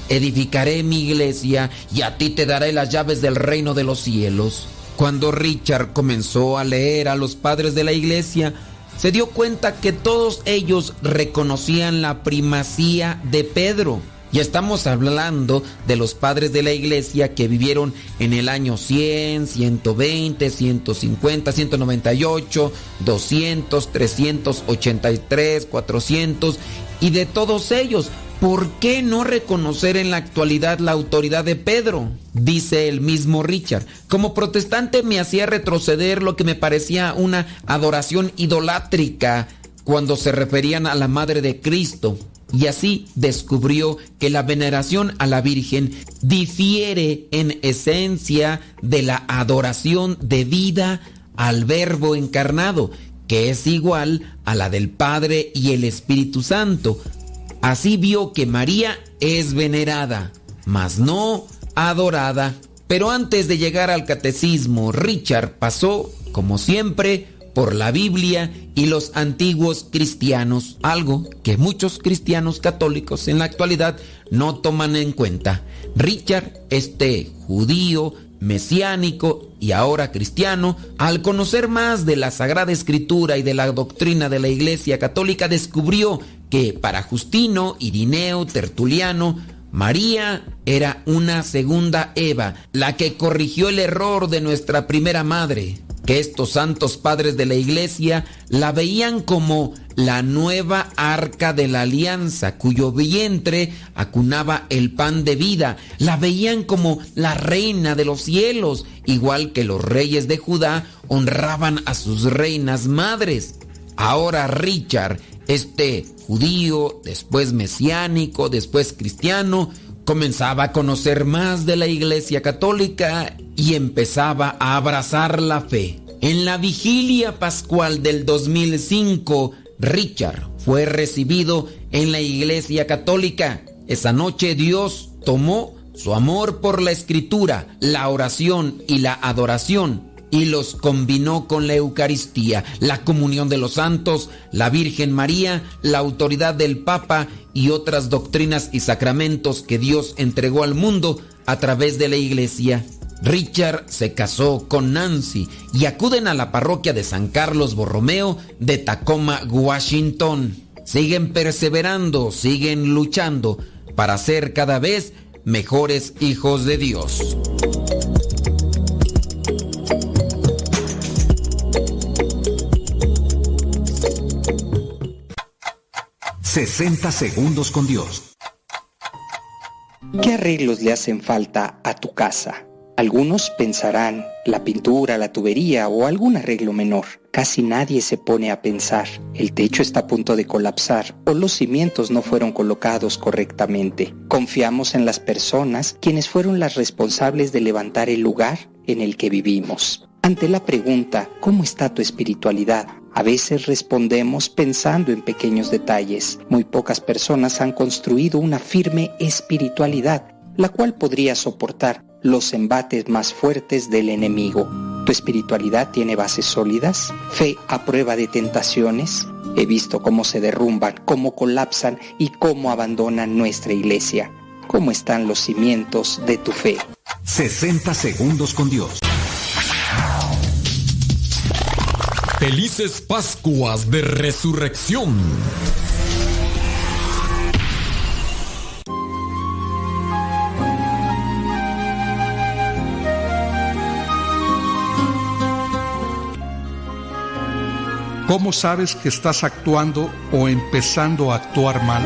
edificaré mi iglesia y a ti te daré las llaves del reino de los cielos. Cuando Richard comenzó a leer a los padres de la iglesia, se dio cuenta que todos ellos reconocían la primacía de Pedro. Y estamos hablando de los padres de la iglesia que vivieron en el año 100, 120, 150, 198, 200, 383, 400 y de todos ellos. ¿Por qué no reconocer en la actualidad la autoridad de Pedro? Dice el mismo Richard. Como protestante me hacía retroceder lo que me parecía una adoración idolátrica cuando se referían a la Madre de Cristo y así descubrió que la veneración a la Virgen difiere en esencia de la adoración debida al Verbo encarnado, que es igual a la del Padre y el Espíritu Santo. Así vio que María es venerada, mas no adorada. Pero antes de llegar al catecismo, Richard pasó, como siempre, por la Biblia y los antiguos cristianos, algo que muchos cristianos católicos en la actualidad no toman en cuenta. Richard, este judío, mesiánico y ahora cristiano, al conocer más de la Sagrada Escritura y de la doctrina de la Iglesia Católica, descubrió que para Justino, Irineo, Tertuliano, María era una segunda Eva, la que corrigió el error de nuestra primera madre que estos santos padres de la iglesia la veían como la nueva arca de la alianza, cuyo vientre acunaba el pan de vida, la veían como la reina de los cielos, igual que los reyes de Judá honraban a sus reinas madres. Ahora Richard, este judío, después mesiánico, después cristiano, comenzaba a conocer más de la Iglesia Católica y empezaba a abrazar la fe. En la vigilia pascual del 2005, Richard fue recibido en la Iglesia Católica. Esa noche Dios tomó su amor por la escritura, la oración y la adoración y los combinó con la Eucaristía, la comunión de los santos, la Virgen María, la autoridad del Papa y otras doctrinas y sacramentos que Dios entregó al mundo a través de la Iglesia. Richard se casó con Nancy y acuden a la parroquia de San Carlos Borromeo de Tacoma, Washington. Siguen perseverando, siguen luchando para ser cada vez mejores hijos de Dios. 60 segundos con Dios. ¿Qué arreglos le hacen falta a tu casa? Algunos pensarán la pintura, la tubería o algún arreglo menor. Casi nadie se pone a pensar, el techo está a punto de colapsar o los cimientos no fueron colocados correctamente. Confiamos en las personas quienes fueron las responsables de levantar el lugar en el que vivimos. Ante la pregunta, ¿cómo está tu espiritualidad? A veces respondemos pensando en pequeños detalles. Muy pocas personas han construido una firme espiritualidad, la cual podría soportar los embates más fuertes del enemigo. ¿Tu espiritualidad tiene bases sólidas? ¿Fe a prueba de tentaciones? He visto cómo se derrumban, cómo colapsan y cómo abandonan nuestra iglesia. ¿Cómo están los cimientos de tu fe? 60 segundos con Dios. Felices Pascuas de Resurrección. ¿Cómo sabes que estás actuando o empezando a actuar mal?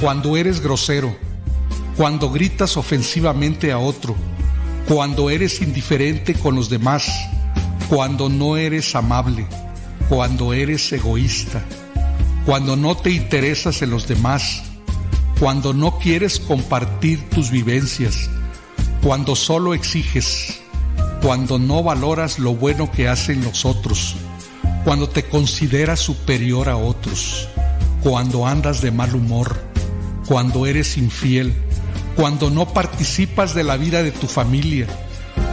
Cuando eres grosero, cuando gritas ofensivamente a otro, cuando eres indiferente con los demás, cuando no eres amable, cuando eres egoísta, cuando no te interesas en los demás, cuando no quieres compartir tus vivencias, cuando solo exiges, cuando no valoras lo bueno que hacen los otros, cuando te consideras superior a otros, cuando andas de mal humor, cuando eres infiel, cuando no participas de la vida de tu familia,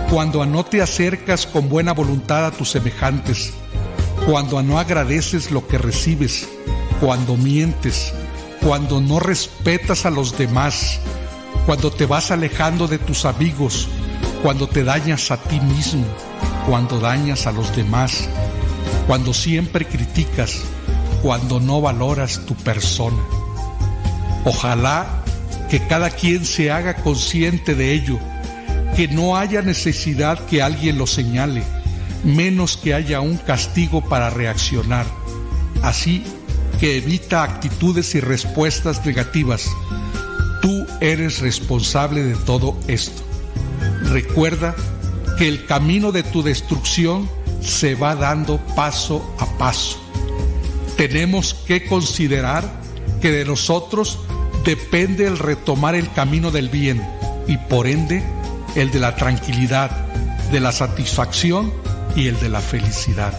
cuando no te acercas con buena voluntad a tus semejantes, cuando no agradeces lo que recibes, cuando mientes, cuando no respetas a los demás, cuando te vas alejando de tus amigos, cuando te dañas a ti mismo, cuando dañas a los demás, cuando siempre criticas, cuando no valoras tu persona. Ojalá que cada quien se haga consciente de ello, que no haya necesidad que alguien lo señale, menos que haya un castigo para reaccionar. Así que evita actitudes y respuestas negativas. Tú eres responsable de todo esto. Recuerda que el camino de tu destrucción se va dando paso a paso. Tenemos que considerar que de nosotros depende el retomar el camino del bien y por ende el de la tranquilidad, de la satisfacción y el de la felicidad.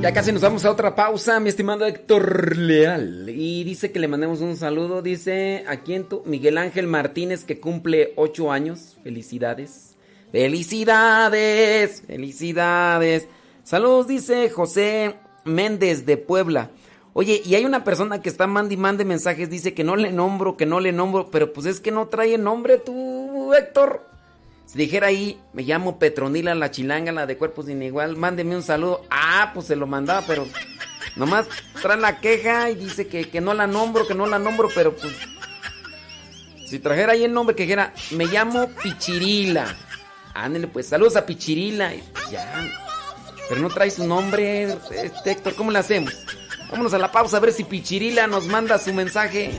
Ya casi nos vamos a otra pausa, mi estimado Héctor Leal. Y dice que le mandemos un saludo. Dice aquí en tu Miguel Ángel Martínez que cumple ocho años. Felicidades. Felicidades. Felicidades. Saludos, dice José Méndez de Puebla. Oye, y hay una persona que está mande y mande mensajes, dice que no le nombro, que no le nombro, pero pues es que no trae nombre tú, Héctor. Si dijera ahí, me llamo Petronila la chilanga, la de cuerpos sin igual, mándeme un saludo. Ah, pues se lo mandaba, pero nomás trae la queja y dice que, que no la nombro, que no la nombro, pero pues. Si trajera ahí el nombre que dijera, me llamo Pichirila. Ándale, pues saludos a Pichirila. Ya. Pero no trae su nombre, este Héctor, ¿cómo le hacemos? Vámonos a la pausa a ver si Pichirila nos manda su mensaje.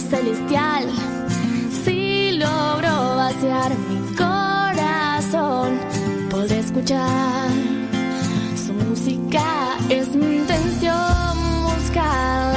Celestial, si logro vaciar mi corazón, podré escuchar su música. Es mi intención buscar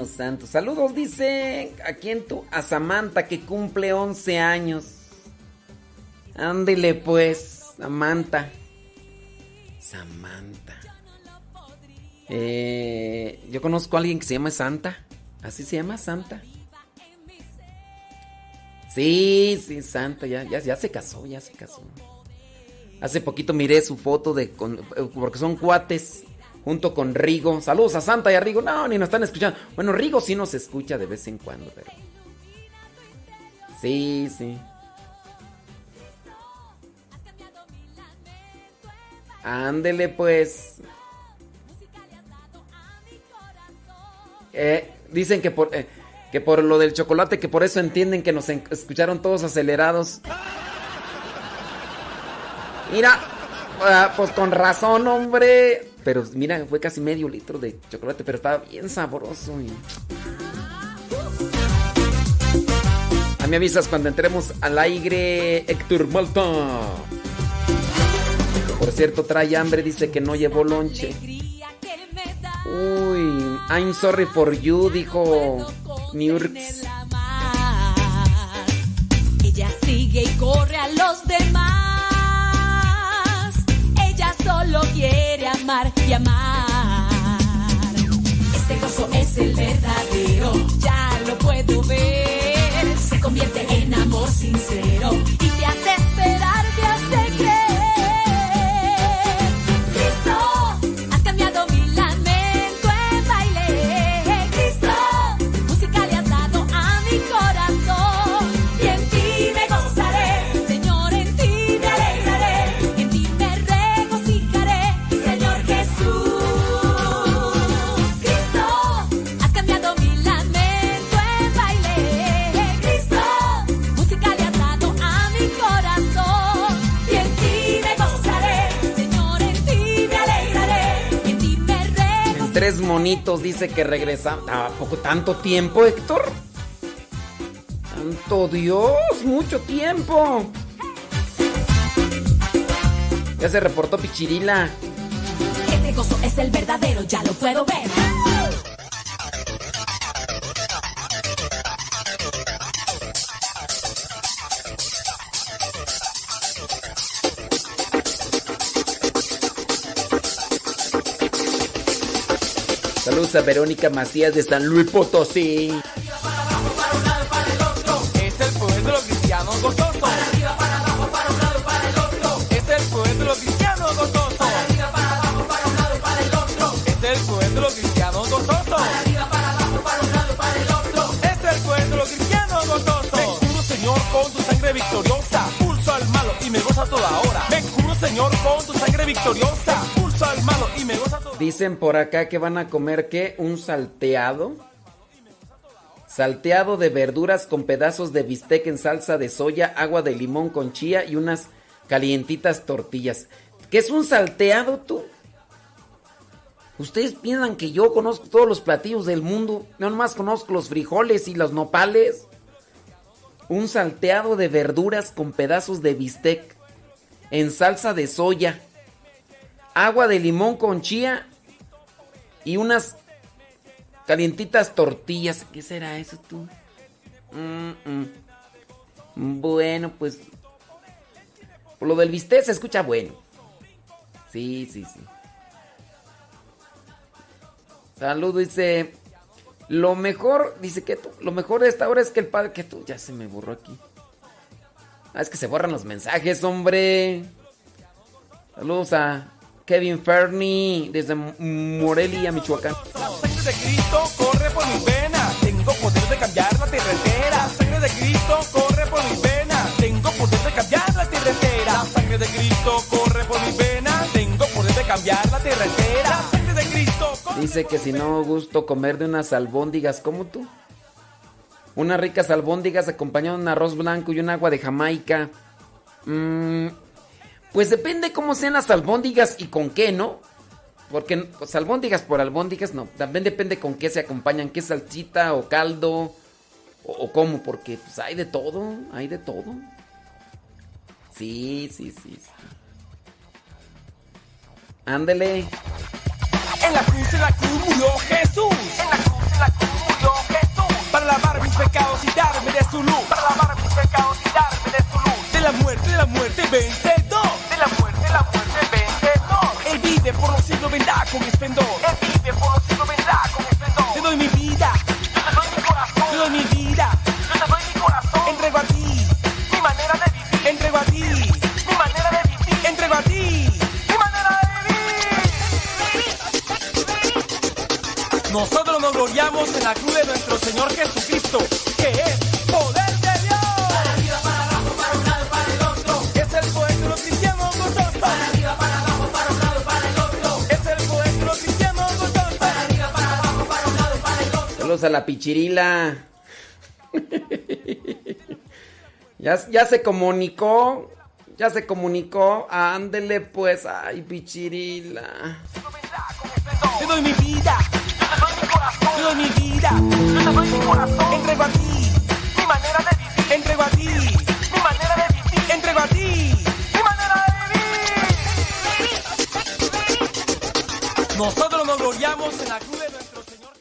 mío santo. Saludos, dice aquí en tu a Samantha que cumple 11 años. Ándele pues, Samantha. Samantha. Eh, yo conozco a alguien que se llama Santa. Así se llama Santa. Sí, sí, Santa, ya, ya, se casó, ya se casó. Hace poquito miré su foto de con- porque son cuates junto con Rigo. Saludos a Santa y a Rigo. No, ni nos están escuchando. Bueno, Rigo sí nos escucha de vez en cuando, pero. Sí, sí. Ándele pues. Eh, dicen que por, eh, que por lo del chocolate, que por eso entienden que nos escucharon todos acelerados. Mira, ah, pues con razón, hombre. Pero mira, fue casi medio litro de chocolate, pero estaba bien sabroso. A mí avisas cuando entremos al aire, Héctor Malta. Por cierto, trae hambre, dice que no llevó lonche. Uy, I'm sorry for you, dijo Nurks. Ella sigue y corre a los demás. Solo quiere amar y amar. Este gozo es el verdadero, ya lo puedo ver. Se convierte en amor sincero y monitos dice que regresa. ¿A poco tanto tiempo, Héctor? ¡Santo Dios! ¡Mucho tiempo! Ya se reportó Pichirila. Este gozo es el verdadero, ya lo puedo ver. Saludos a Verónica Macías de San Luis Potosí. Es el para el otro. Es el poder de los cristianos gozosos. Para arriba, para abajo, para un lado, para el otro. Es el poder de los cristianos gozosos. Para arriba, para abajo, para un lado, para el otro. Es el poder de los cristianos gozosos. Me curo, Señor, con tu sangre victoriosa. Pulso al malo y me goza toda hora. Me curo, Señor, con tu sangre victoriosa. Dicen por acá que van a comer qué? Un salteado. Salteado de verduras con pedazos de bistec en salsa de soya, agua de limón con chía y unas calientitas tortillas. ¿Qué es un salteado tú? Ustedes piensan que yo conozco todos los platillos del mundo. No nomás conozco los frijoles y los nopales. Un salteado de verduras con pedazos de bistec en salsa de soya, agua de limón con chía y unas calientitas tortillas. ¿Qué será eso tú? Bueno, pues por lo del bistec se escucha bueno. Sí, sí, sí. Saludo, dice. Lo mejor, dice que tú, lo mejor de esta hora es que el padre que tú. Ya se me borró aquí. Ah, es que se borran los mensajes, hombre. Saludos a Kevin Fernie desde Morelia, Michoacán. La sangre de Cristo corre por mis venas. Tengo poder de cambiar la terretera. La sangre de Cristo corre por mis venas. Tengo poder de cambiar la terretera. La sangre de Cristo corre por mis venas. Tengo poder de cambiar la terretera. La sangre de Cristo corre Dice que si no gusto comer de unas albóndigas como tú. Unas ricas albóndigas acompañadas de un arroz blanco y un agua de Jamaica. Mm, pues depende cómo sean las albóndigas y con qué, ¿no? Porque pues, albóndigas por albóndigas no. También depende con qué se acompañan. ¿Qué salsita o caldo? O, cómo, porque pues hay de todo. Hay de todo. Sí, sí, sí. Ándele. En la cruz, la cruz Jesús. En la cruz, la cruz Jesús. Para lavar mis pecados y darme de su luz. Para lavar mis pecados y darme de su luz. De la muerte, de la muerte vencedor. De la muerte, de la muerte vencedor. Él vive por los siglos, vendrá con esplendor. Él vive por los siglos, vendrá con esplendor. Te doy mi vida. Yo te doy mi corazón. Te doy mi vida. Yo te doy mi corazón. Entrego a ti. Mi manera de vivir. Entrego a ti. Mi manera de vivir. Entrego a ti. Mi manera de vivir. Nosotros nos gloriamos en la cruz de nuestro Señor Jesucristo, que es poder de Dios. Para arriba, para abajo, para un lado, para el otro. Es el poder de los cristianos gozosos. Para arriba, para abajo, para un lado, para el otro. Es el poder de los cristianos gozosos. Para arriba, para abajo, para un lado, para el otro. Saludos a la pichirila. ya, ya se comunicó. Ya se comunicó. Ándele pues. Ay, pichirila. Te doy mi vida. Mi vida. Yo te doy mi corazón. Entrego a ti. Mi manera de vivir. Entrego a ti mi manera de vivir. Entrego a ti mi manera de vivir. Nosotros nos gloriamos en la cruz de nuestro Señor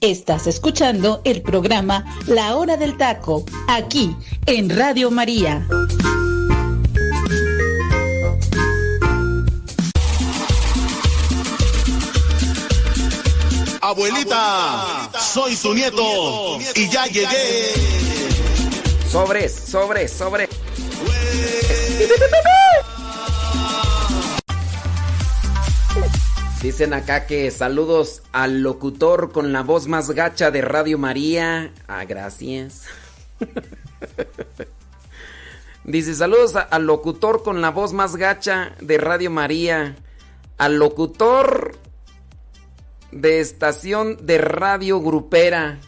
Estás escuchando el programa La Hora del Taco, aquí en Radio María. Abuelita, soy su nieto y ya llegué. Sobres, sobres, sobres. [LAUGHS] Dicen acá que saludos al locutor con la voz más gacha de Radio María. Ah, gracias. [LAUGHS] Dice saludos a- al locutor con la voz más gacha de Radio María. Al locutor de estación de radio grupera.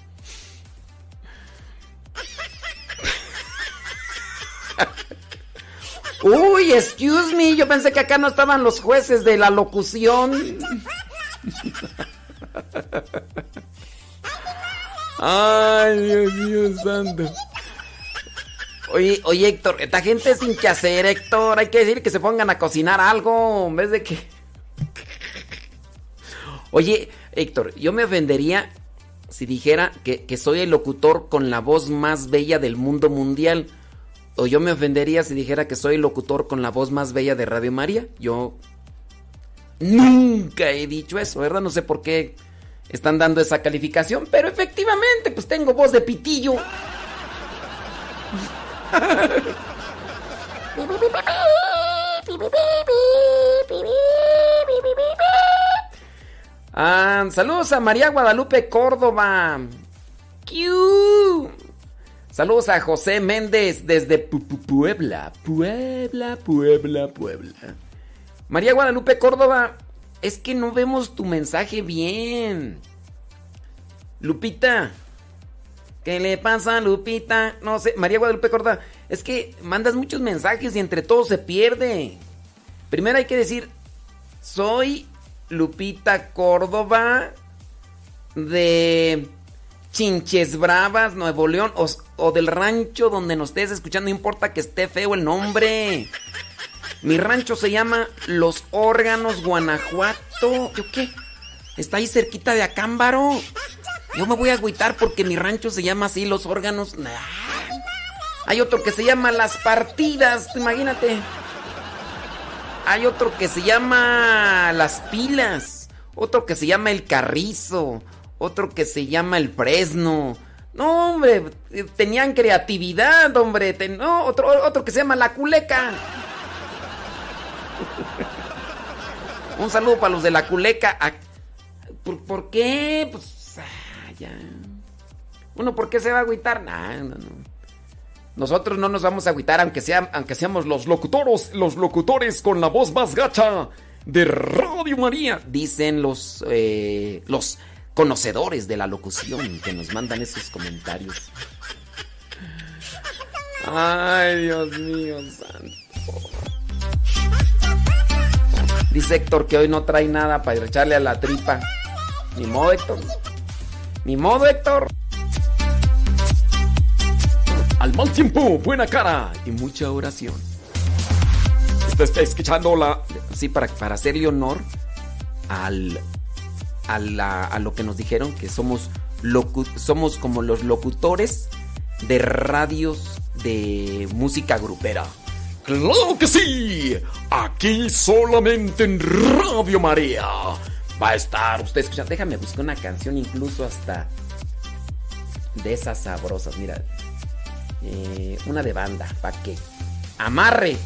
Uy, excuse me, yo pensé que acá no estaban los jueces de la locución. Ay, Dios mío santo. Oye, oye, Héctor, esta gente sin que hacer, Héctor. Hay que decir que se pongan a cocinar algo en vez de que. Oye, Héctor, yo me ofendería si dijera que, soy el locutor con la voz más bella del mundo mundial. O yo me ofendería si dijera que soy el locutor con la voz más bella de Radio María. Yo nunca he dicho eso, ¿verdad? No sé por qué están dando esa calificación, pero efectivamente, pues tengo voz de pitillo. [LAUGHS] Ah, saludos a María Guadalupe Córdoba. ¡Kiu! Saludos a José Méndez desde Pu- Pu- Puebla. Puebla, Puebla, Puebla. María Guadalupe Córdoba, es que no vemos tu mensaje bien. Lupita. ¿Qué le pasa Lupita? No sé, María Guadalupe Córdoba, es que mandas muchos mensajes y entre todos se pierde. Primero hay que decir, soy Lupita Córdoba de Chinches Bravas, Nuevo León, o, del rancho donde nos estés escuchando, no importa que esté feo el nombre. Mi rancho se llama Los Órganos, Guanajuato. ¿Yo qué? Está ahí cerquita de Acámbaro. Yo me voy a agüitar porque mi rancho se llama así, Los Órganos. Hay otro que se llama Las Partidas, imagínate. Hay otro que se llama Las Pilas. Otro que se llama El Carrizo. Otro que se llama El Fresno. No, hombre, eh, tenían creatividad, hombre. No, otro, otro que se llama La Culeca. Un saludo para los de La Culeca. Ah, ¿Por, por qué? Pues, ah, ya. Uno, ¿por qué se va a agüitar? Nah, no, no. Nosotros no nos vamos a agüitar aunque, sea, aunque seamos los locutores, los locutores con la voz más gacha de Radio María. Dicen los, eh, los conocedores de la locución que nos mandan esos comentarios. Ay, Dios mío, santo. Dice Héctor que hoy no trae nada para echarle a la tripa. Ni modo, Héctor. Ni modo, Héctor. Al mal tiempo, buena cara y mucha oración. Usted está escuchando la. Sí, para, para hacerle honor al, a, a lo que nos dijeron, que somos, locu- somos como los locutores de radios de música grupera. ¡Claro que sí! Aquí solamente en Radio María. Va a estar usted escuchando. Déjame buscar una canción incluso hasta de esas sabrosas. Mira, eh, una de banda, ¿para qué? Amarre.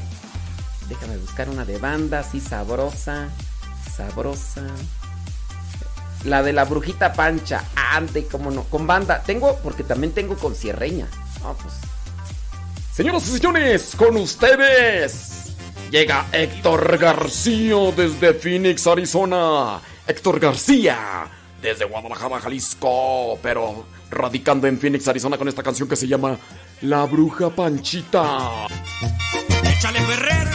Déjame buscar una de banda así sabrosa, sabrosa. La de la brujita pancha. Ande, cómo no. Con banda. Tengo, porque también tengo con cierreña. Ah, pues. Señoras y señores, con ustedes llega Héctor García desde Phoenix, Arizona. Héctor García desde Guadalajara, Jalisco, pero radicando en Phoenix, Arizona con esta canción que se llama La Bruja Panchita. Échale Ferrer,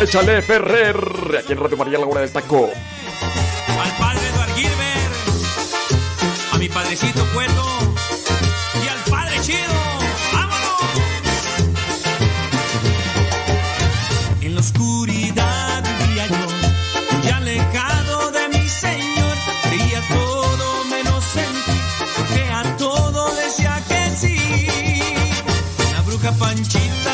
Échale Ferrer, aquí en Radio María La Hora del Taco. al padre Eduard Gilbert. padrecito Cueto La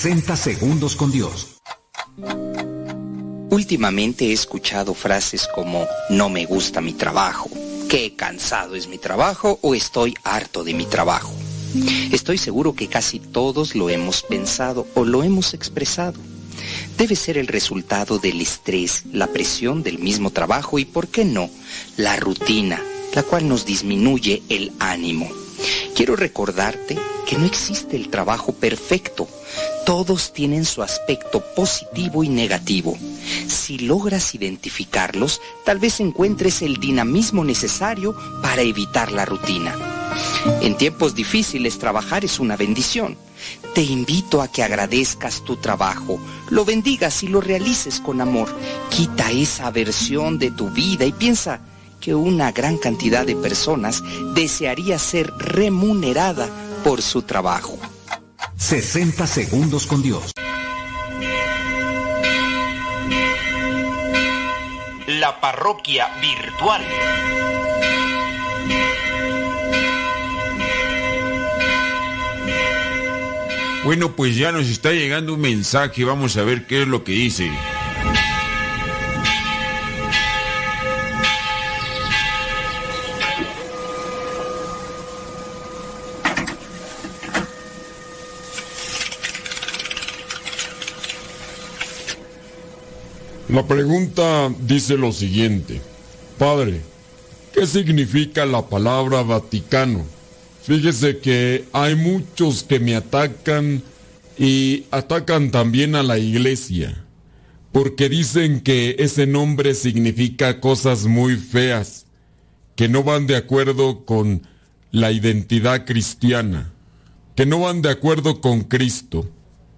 60 segundos con Dios. Últimamente he escuchado frases como no me gusta mi trabajo, qué cansado es mi trabajo o estoy harto de mi trabajo. Estoy seguro que casi todos lo hemos pensado o lo hemos expresado. Debe ser el resultado del estrés, la presión del mismo trabajo y, ¿por qué no?, la rutina, la cual nos disminuye el ánimo. Quiero recordarte que no existe el trabajo perfecto. Todos tienen su aspecto positivo y negativo. Si logras identificarlos, tal vez encuentres el dinamismo necesario para evitar la rutina. En tiempos difíciles trabajar es una bendición. Te invito a que agradezcas tu trabajo, lo bendigas y lo realices con amor. Quita esa aversión de tu vida y piensa que una gran cantidad de personas desearía ser remunerada por su trabajo. 60 segundos con Dios. La parroquia virtual. Bueno, pues ya nos está llegando un mensaje, vamos a ver qué es lo que dice. La pregunta dice lo siguiente. Padre, ¿qué significa la palabra Vaticano? Fíjese que hay muchos que me atacan y atacan también a la iglesia, porque dicen que ese nombre significa cosas muy feas, que no van de acuerdo con la identidad cristiana, que no van de acuerdo con Cristo.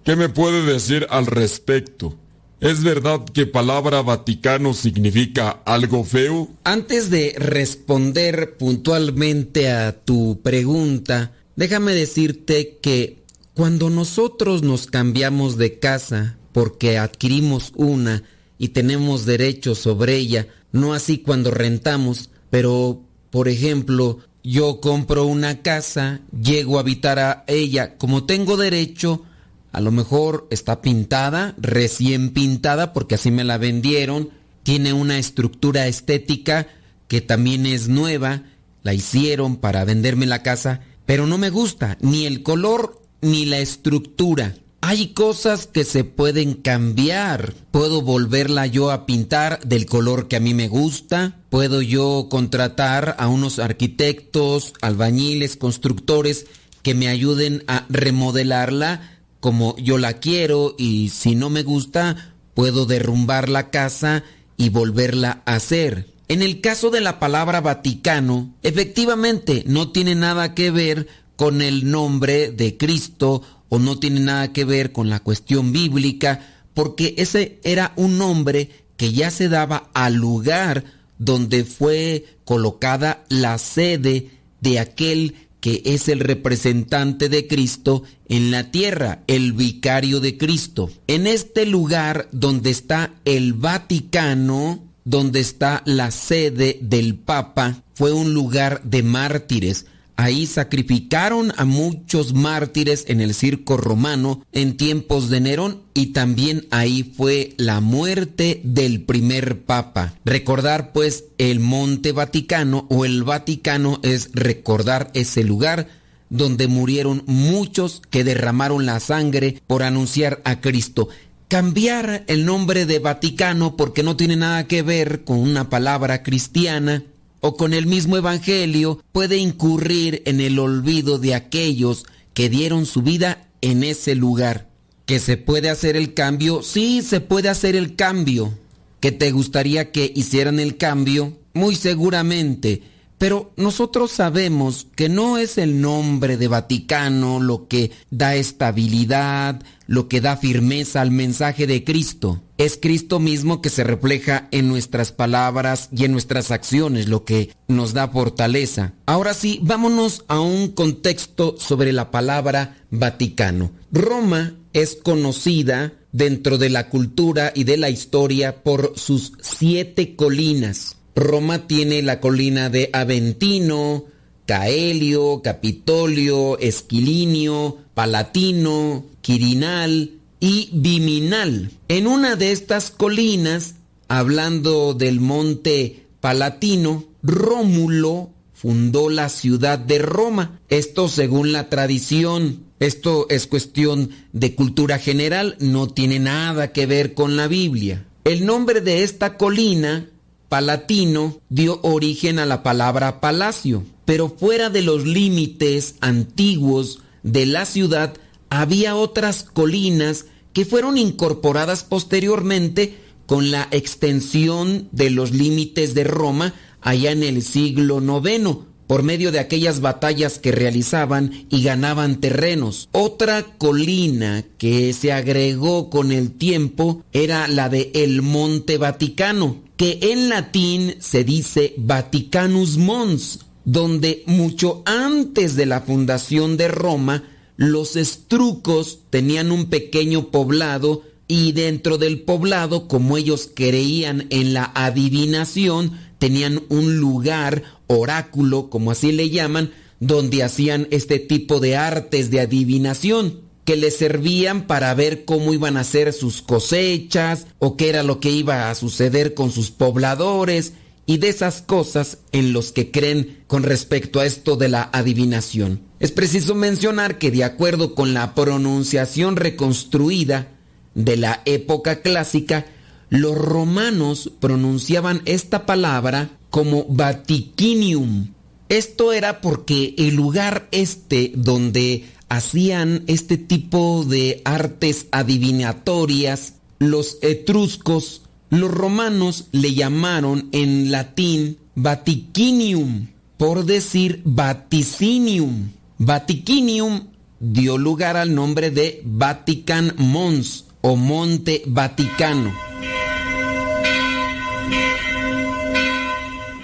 ¿Qué me puede decir al respecto? ¿Es verdad que palabra Vaticano significa algo feo? Antes de responder puntualmente a tu pregunta, déjame decirte que cuando nosotros nos cambiamos de casa porque adquirimos una y tenemos derecho sobre ella, no así cuando rentamos, pero por ejemplo, yo compro una casa, llego a habitar a ella, como tengo derecho, a lo mejor está pintada, recién pintada, porque así me la vendieron, tiene una estructura estética que también es nueva, la hicieron para venderme la casa, pero no me gusta ni el color ni la estructura. Hay cosas que se pueden cambiar. Puedo volverla yo a pintar del color que a mí me gusta. Puedo yo contratar a unos arquitectos, albañiles, constructores que me ayuden a remodelarla como yo la quiero y si no me gusta, puedo derrumbar la casa y volverla a hacer. En el caso de la palabra Vaticano, efectivamente no tiene nada que ver con el nombre de Cristo o no tiene nada que ver con la cuestión bíblica, porque ese era un nombre que ya se daba al lugar donde fue colocada la sede de aquel que es el representante de Cristo en la tierra, el vicario de Cristo. En este lugar donde está el Vaticano, donde está la sede del Papa, fue un lugar de mártires. Ahí sacrificaron a muchos mártires en el circo romano en tiempos de Nerón y también ahí fue la muerte del primer papa. Recordar pues el monte Vaticano o el Vaticano es recordar ese lugar donde murieron muchos que derramaron la sangre por anunciar a Cristo. Cambiar el nombre de Vaticano porque no tiene nada que ver con una palabra cristiana o con el mismo Evangelio puede incurrir en el olvido de aquellos que dieron su vida en ese lugar. ¿Que se puede hacer el cambio? Sí, se puede hacer el cambio. ¿Que te gustaría que hicieran el cambio? Muy seguramente. Pero nosotros sabemos que no es el nombre de Vaticano lo que da estabilidad, lo que da firmeza al mensaje de Cristo. Es Cristo mismo que se refleja en nuestras palabras y en nuestras acciones, lo que nos da fortaleza. Ahora sí, vámonos a un contexto sobre la palabra Vaticano. Roma es conocida dentro de la cultura y de la historia por sus siete colinas. Roma tiene la colina de Aventino, Caelio, Capitolio, Esquilinio, Palatino, Quirinal y Viminal. En una de estas colinas, hablando del monte Palatino, Rómulo fundó la ciudad de Roma. Esto según la tradición. Esto es cuestión de cultura general, no tiene nada que ver con la Biblia. El nombre de esta colina palatino dio origen a la palabra palacio, pero fuera de los límites antiguos de la ciudad había otras colinas que fueron incorporadas posteriormente con la extensión de los límites de Roma allá en el siglo IX, por medio de aquellas batallas que realizaban y ganaban terrenos. Otra colina que se agregó con el tiempo era la de el Monte Vaticano, que en latín se dice Vaticanus Mons, donde mucho antes de la fundación de Roma, los estrucos tenían un pequeño poblado y dentro del poblado, como ellos creían en la adivinación, tenían un lugar, oráculo, como así le llaman, donde hacían este tipo de artes de adivinación que les servían para ver cómo iban a ser sus cosechas o qué era lo que iba a suceder con sus pobladores y de esas cosas en los que creen con respecto a esto de la adivinación. Es preciso mencionar que de acuerdo con la pronunciación reconstruida de la época clásica, los romanos pronunciaban esta palabra como Vaticinium. Esto era porque el lugar este donde hacían este tipo de artes adivinatorias, los etruscos, los romanos le llamaron en latín Vaticinium, por decir Vaticinium. Vaticinium dio lugar al nombre de Vatican Mons o Monte Vaticano.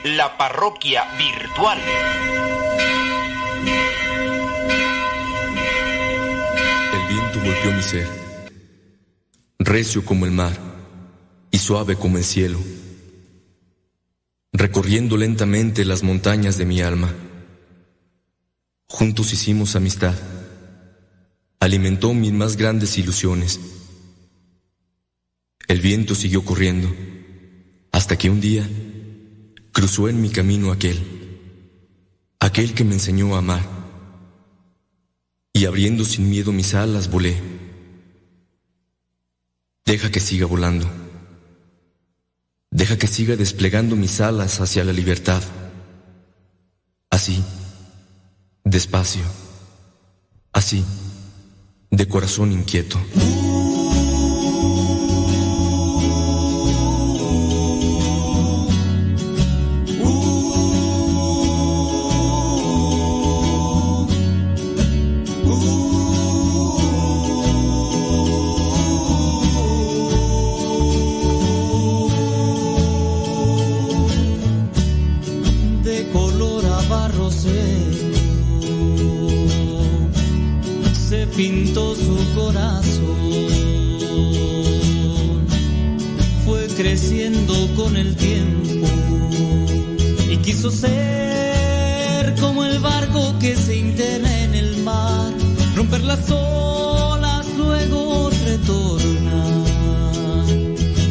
La parroquia virtual. Viento golpeó mi ser, recio como el mar y suave como el cielo, recorriendo lentamente las montañas de mi alma. Juntos hicimos amistad, alimentó mis más grandes ilusiones. El viento siguió corriendo, hasta que un día cruzó en mi camino aquel, aquel que me enseñó a amar. Y abriendo sin miedo mis alas volé. Deja que siga volando. Deja que siga desplegando mis alas hacia la libertad. Así, despacio. Así, de corazón inquieto. Que se interna en el mar, romper las olas, luego retorna.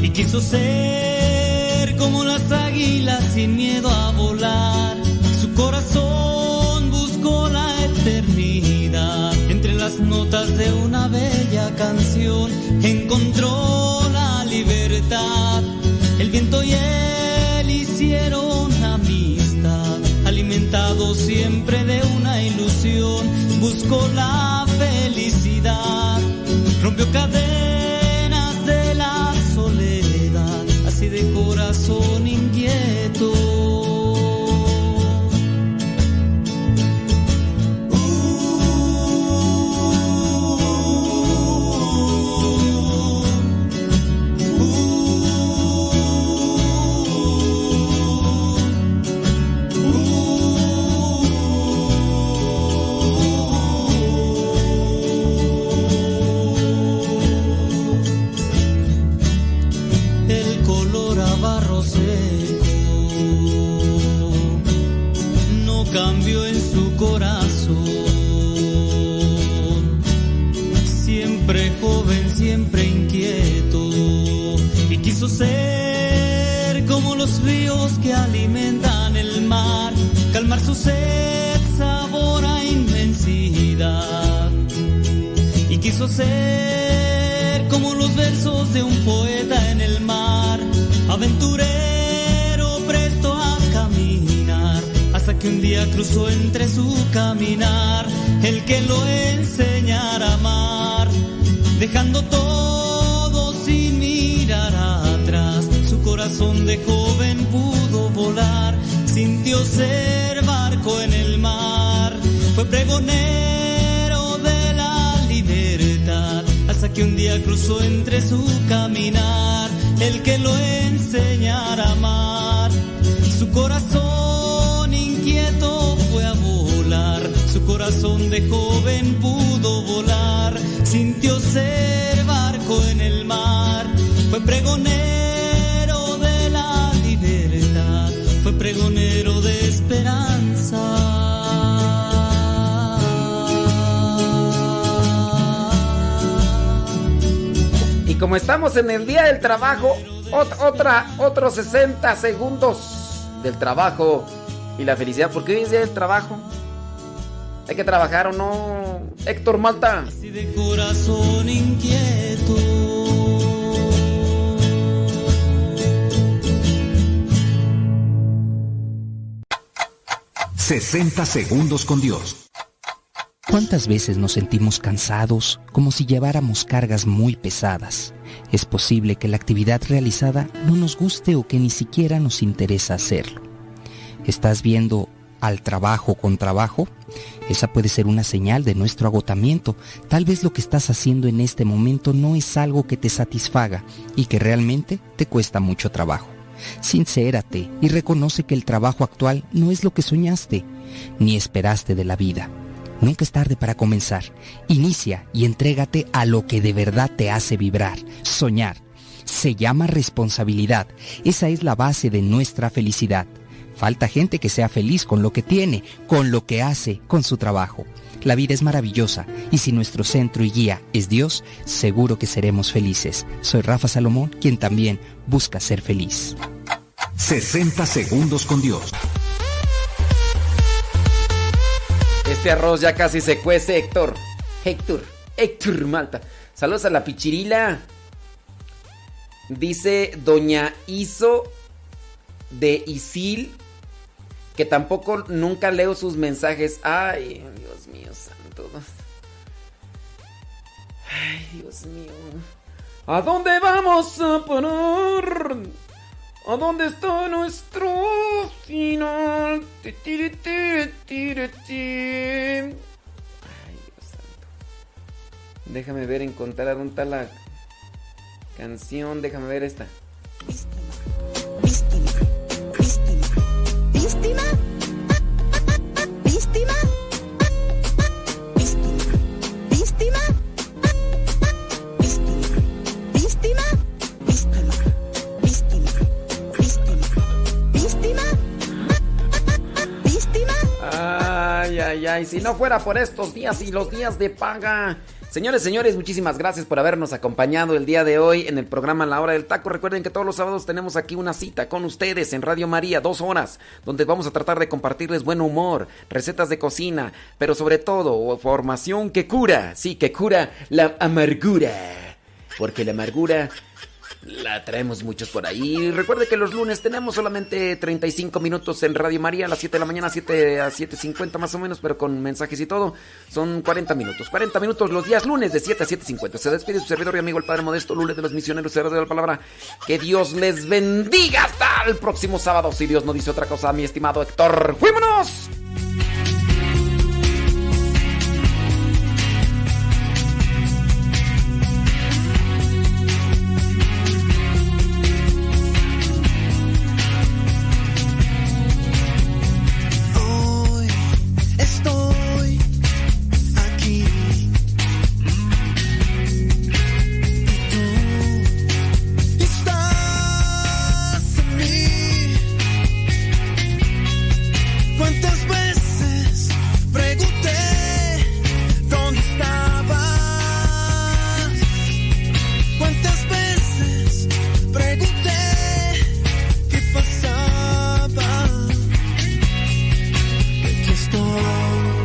Y quiso ser como las águilas sin miedo a volar. Su corazón buscó la eternidad. Entre las notas de una bella canción encontró la libertad. El viento y él Siempre de una ilusión, buscó la felicidad. Rompió cadenas de la soledad, así de corazón inquieto. Los ríos que alimentan el mar, calmar su sed, sabor a inmensidad. Y quiso ser como los versos de un poeta en el mar, aventurero presto a caminar, hasta que un día cruzó entre su caminar el que lo enseñara a amar, dejando todo sin mirar atrás, su corazón de joven pudo volar, sintió ser barco en el mar, fue pregonero de la libertad, hasta que un día cruzó entre su caminar el que lo enseñara a amar. Su corazón inquieto fue a volar, su corazón de joven pudo volar, sintió ser barco en el mar, fue pregonero Y como estamos en el día del trabajo, ot- otra, otros 60 segundos del trabajo y la felicidad, porque hoy es día del trabajo. Hay que trabajar o no, Héctor Malta. Así de corazón inquieto. 60 segundos con Dios. ¿Cuántas veces nos sentimos cansados, como si lleváramos cargas muy pesadas? Es posible que la actividad realizada no nos guste o que ni siquiera nos interesa hacerlo. ¿Estás viendo al trabajo con trabajo? Esa puede ser una señal de nuestro agotamiento. Tal vez lo que estás haciendo en este momento no es algo que te satisfaga y que realmente te cuesta mucho trabajo. Sincérate y reconoce que el trabajo actual no es lo que soñaste ni esperaste de la vida. Nunca es tarde para comenzar. Inicia y entrégate a lo que de verdad te hace vibrar, soñar. Se llama responsabilidad. Esa es la base de nuestra felicidad. Falta gente que sea feliz con lo que tiene, con lo que hace, con su trabajo. La vida es maravillosa y si nuestro centro y guía es Dios, seguro que seremos felices. Soy Rafa Salomón, quien también busca ser feliz. 60 segundos con Dios. Este arroz ya casi se cuece, Héctor. Héctor, Héctor Malta. Saludos a la pichirila. Dice Doña Iso de Isil que tampoco nunca leo sus mensajes. Ay, Dios mío santo. Ay, Dios mío. ¿A dónde vamos a parar? ¿A dónde está nuestro final? Ay, Dios santo. Déjame ver, encontrar dónde está la canción. Déjame ver esta. Ay, ay, ay. Si no fuera por estos días y los días de paga. Señores, señores, muchísimas gracias por habernos acompañado el día de hoy en el programa La Hora del Taco. Recuerden que todos los sábados tenemos aquí una cita con ustedes en Radio María, dos horas, donde vamos a tratar de compartirles buen humor, recetas de cocina, pero sobre todo formación que cura, sí, que cura la amargura. Porque la amargura la traemos muchos por ahí. Recuerde que los lunes tenemos solamente 35 minutos en Radio María a las 7 de la mañana, 7 a 7.50 más o menos, pero con mensajes y todo. Son 40 minutos. 40 minutos los días lunes de 7 a 7.50. Se despide su servidor y amigo el Padre Modesto Lunes de los Misioneros Cerros de la Palabra. Que Dios les bendiga hasta el próximo sábado. Si Dios no dice otra cosa, mi estimado Héctor. ¡Fuímonos!